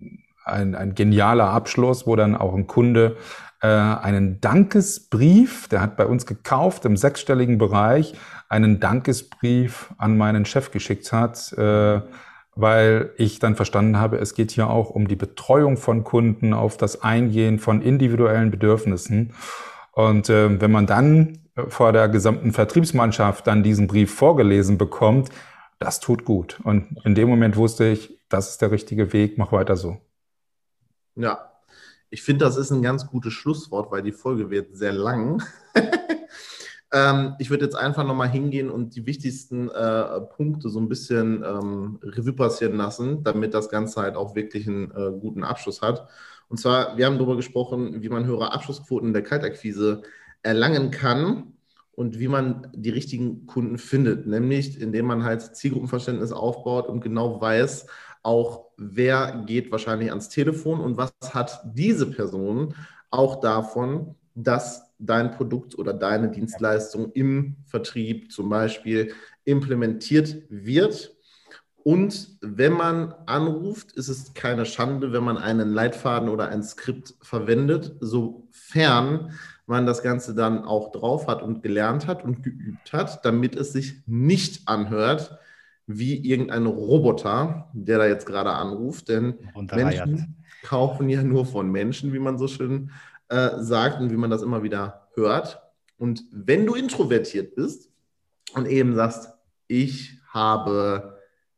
ein, ein genialer Abschluss, wo dann auch ein Kunde äh, einen Dankesbrief, der hat bei uns gekauft im sechsstelligen Bereich, einen Dankesbrief an meinen Chef geschickt hat. Äh, weil ich dann verstanden habe, es geht hier auch um die Betreuung von Kunden, auf das Eingehen von individuellen Bedürfnissen. Und äh, wenn man dann vor der gesamten Vertriebsmannschaft dann diesen Brief vorgelesen bekommt, das tut gut. Und in dem Moment wusste ich, das ist der richtige Weg, mach weiter so. Ja, ich finde, das ist ein ganz gutes Schlusswort, weil die Folge wird sehr lang. Ähm, ich würde jetzt einfach nochmal hingehen und die wichtigsten äh, Punkte so ein bisschen ähm, Revue passieren lassen, damit das Ganze halt auch wirklich einen äh, guten Abschluss hat. Und zwar, wir haben darüber gesprochen, wie man höhere Abschlussquoten in der Kaltakquise erlangen kann und wie man die richtigen Kunden findet, nämlich indem man halt Zielgruppenverständnis aufbaut und genau weiß, auch wer geht wahrscheinlich ans Telefon und was hat diese Person auch davon, dass dein Produkt oder deine Dienstleistung im Vertrieb zum Beispiel implementiert wird. Und wenn man anruft, ist es keine Schande, wenn man einen Leitfaden oder ein Skript verwendet, sofern man das Ganze dann auch drauf hat und gelernt hat und geübt hat, damit es sich nicht anhört wie irgendein Roboter, der da jetzt gerade anruft. Denn Menschen kaufen ja nur von Menschen, wie man so schön äh, sagt und wie man das immer wieder hört. Und wenn du introvertiert bist und eben sagst, ich habe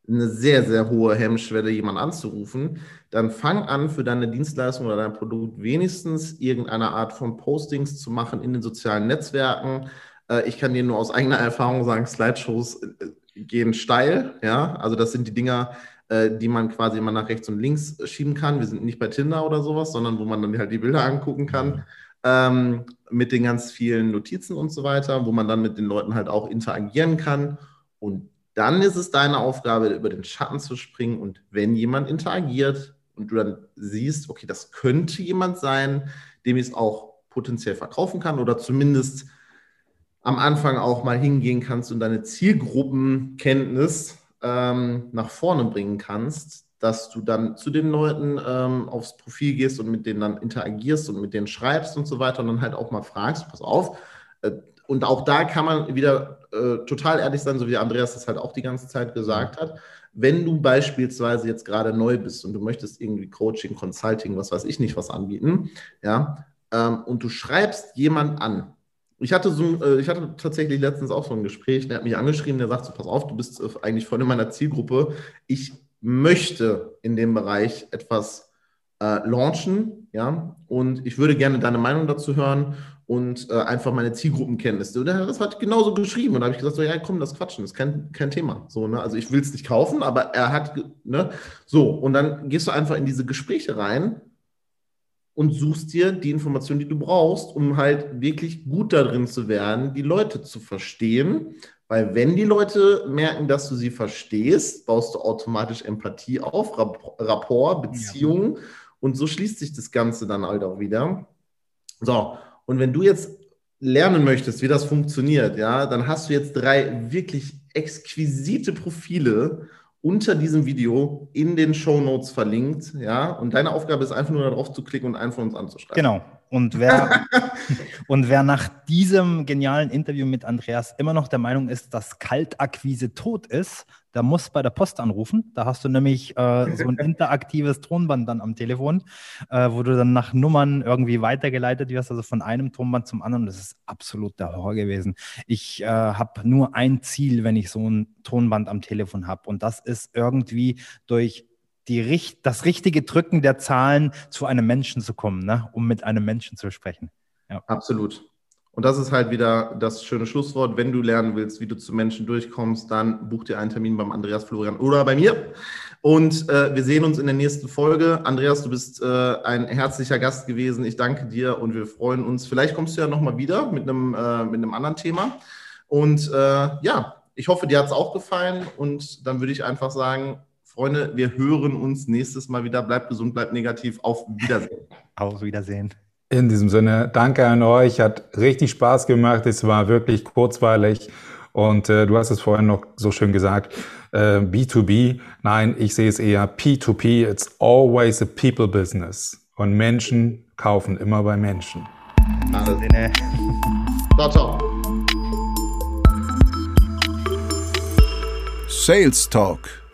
eine sehr, sehr hohe Hemmschwelle, jemanden anzurufen, dann fang an, für deine Dienstleistung oder dein Produkt wenigstens irgendeine Art von Postings zu machen in den sozialen Netzwerken. Äh, ich kann dir nur aus eigener Erfahrung sagen, Slideshows äh, gehen steil. Ja, also das sind die Dinger, äh, die man quasi immer nach rechts und links schieben kann. Wir sind nicht bei Tinder oder sowas, sondern wo man dann halt die Bilder angucken kann ähm, mit den ganz vielen Notizen und so weiter, wo man dann mit den Leuten halt auch interagieren kann. Und dann ist es deine Aufgabe, über den Schatten zu springen. Und wenn jemand interagiert und du dann siehst, okay, das könnte jemand sein, dem ich es auch potenziell verkaufen kann oder zumindest am Anfang auch mal hingehen kannst und deine Zielgruppenkenntnis ähm, nach vorne bringen kannst, dass du dann zu den Leuten ähm, aufs Profil gehst und mit denen dann interagierst und mit denen schreibst und so weiter und dann halt auch mal fragst, pass auf. Äh, und auch da kann man wieder äh, total ehrlich sein, so wie Andreas das halt auch die ganze Zeit gesagt hat. Wenn du beispielsweise jetzt gerade neu bist und du möchtest irgendwie Coaching, Consulting, was weiß ich nicht, was anbieten, ja, ähm, und du schreibst jemand an, Ich hatte, so, äh, ich hatte tatsächlich letztens auch so ein Gespräch, der hat mich angeschrieben, der sagt so, pass auf, du bist äh, eigentlich voll in meiner Zielgruppe. Ich möchte in dem Bereich etwas äh, launchen, ja, und ich würde gerne deine Meinung dazu hören und äh, einfach meine Zielgruppenkenntnisse. Und das hat genauso geschrieben. Und da habe ich gesagt, so, ja, komm, das Quatschen, das ist kein, kein Thema. So, ne? Also ich will es nicht kaufen, aber er hat, ne? So, und dann gehst du einfach in diese Gespräche rein und suchst dir die Informationen, die du brauchst, um halt wirklich gut darin zu werden, die Leute zu verstehen. Weil wenn die Leute merken, dass du sie verstehst, baust du automatisch Empathie auf, Rapport, Beziehungen ja. und so schließt sich das Ganze dann halt auch wieder. So, und wenn du jetzt lernen möchtest, wie das funktioniert, ja, dann hast du jetzt drei wirklich exquisite Profile unter diesem Video in den Show Notes verlinkt, ja. Und deine Aufgabe ist einfach nur darauf zu klicken und einen von uns anzuschreiben. Genau. Und wer, und wer nach diesem genialen Interview mit Andreas immer noch der Meinung ist, dass Kaltakquise tot ist, der muss bei der Post anrufen. Da hast du nämlich äh, so ein interaktives Tonband dann am Telefon, äh, wo du dann nach Nummern irgendwie weitergeleitet wirst, also von einem Tonband zum anderen. Das ist absolut der Horror gewesen. Ich äh, habe nur ein Ziel, wenn ich so ein Tonband am Telefon habe. Und das ist irgendwie durch die, das richtige Drücken der Zahlen zu einem Menschen zu kommen, ne? um mit einem Menschen zu sprechen. Ja. Absolut. Und das ist halt wieder das schöne Schlusswort. Wenn du lernen willst, wie du zu Menschen durchkommst, dann buch dir einen Termin beim Andreas Florian oder bei mir. Und äh, wir sehen uns in der nächsten Folge. Andreas, du bist äh, ein herzlicher Gast gewesen. Ich danke dir und wir freuen uns. Vielleicht kommst du ja nochmal wieder mit einem, äh, mit einem anderen Thema. Und äh, ja, ich hoffe, dir hat es auch gefallen. Und dann würde ich einfach sagen, Freunde, wir hören uns nächstes Mal wieder. Bleibt gesund, bleibt negativ. Auf Wiedersehen. Auf Wiedersehen. In diesem Sinne, danke an euch. Hat richtig Spaß gemacht. Es war wirklich kurzweilig. Und äh, du hast es vorhin noch so schön gesagt, äh, B2B. Nein, ich sehe es eher P2P. It's always a people business. Und Menschen kaufen immer bei Menschen. Also. Ciao, ciao. Sales Talk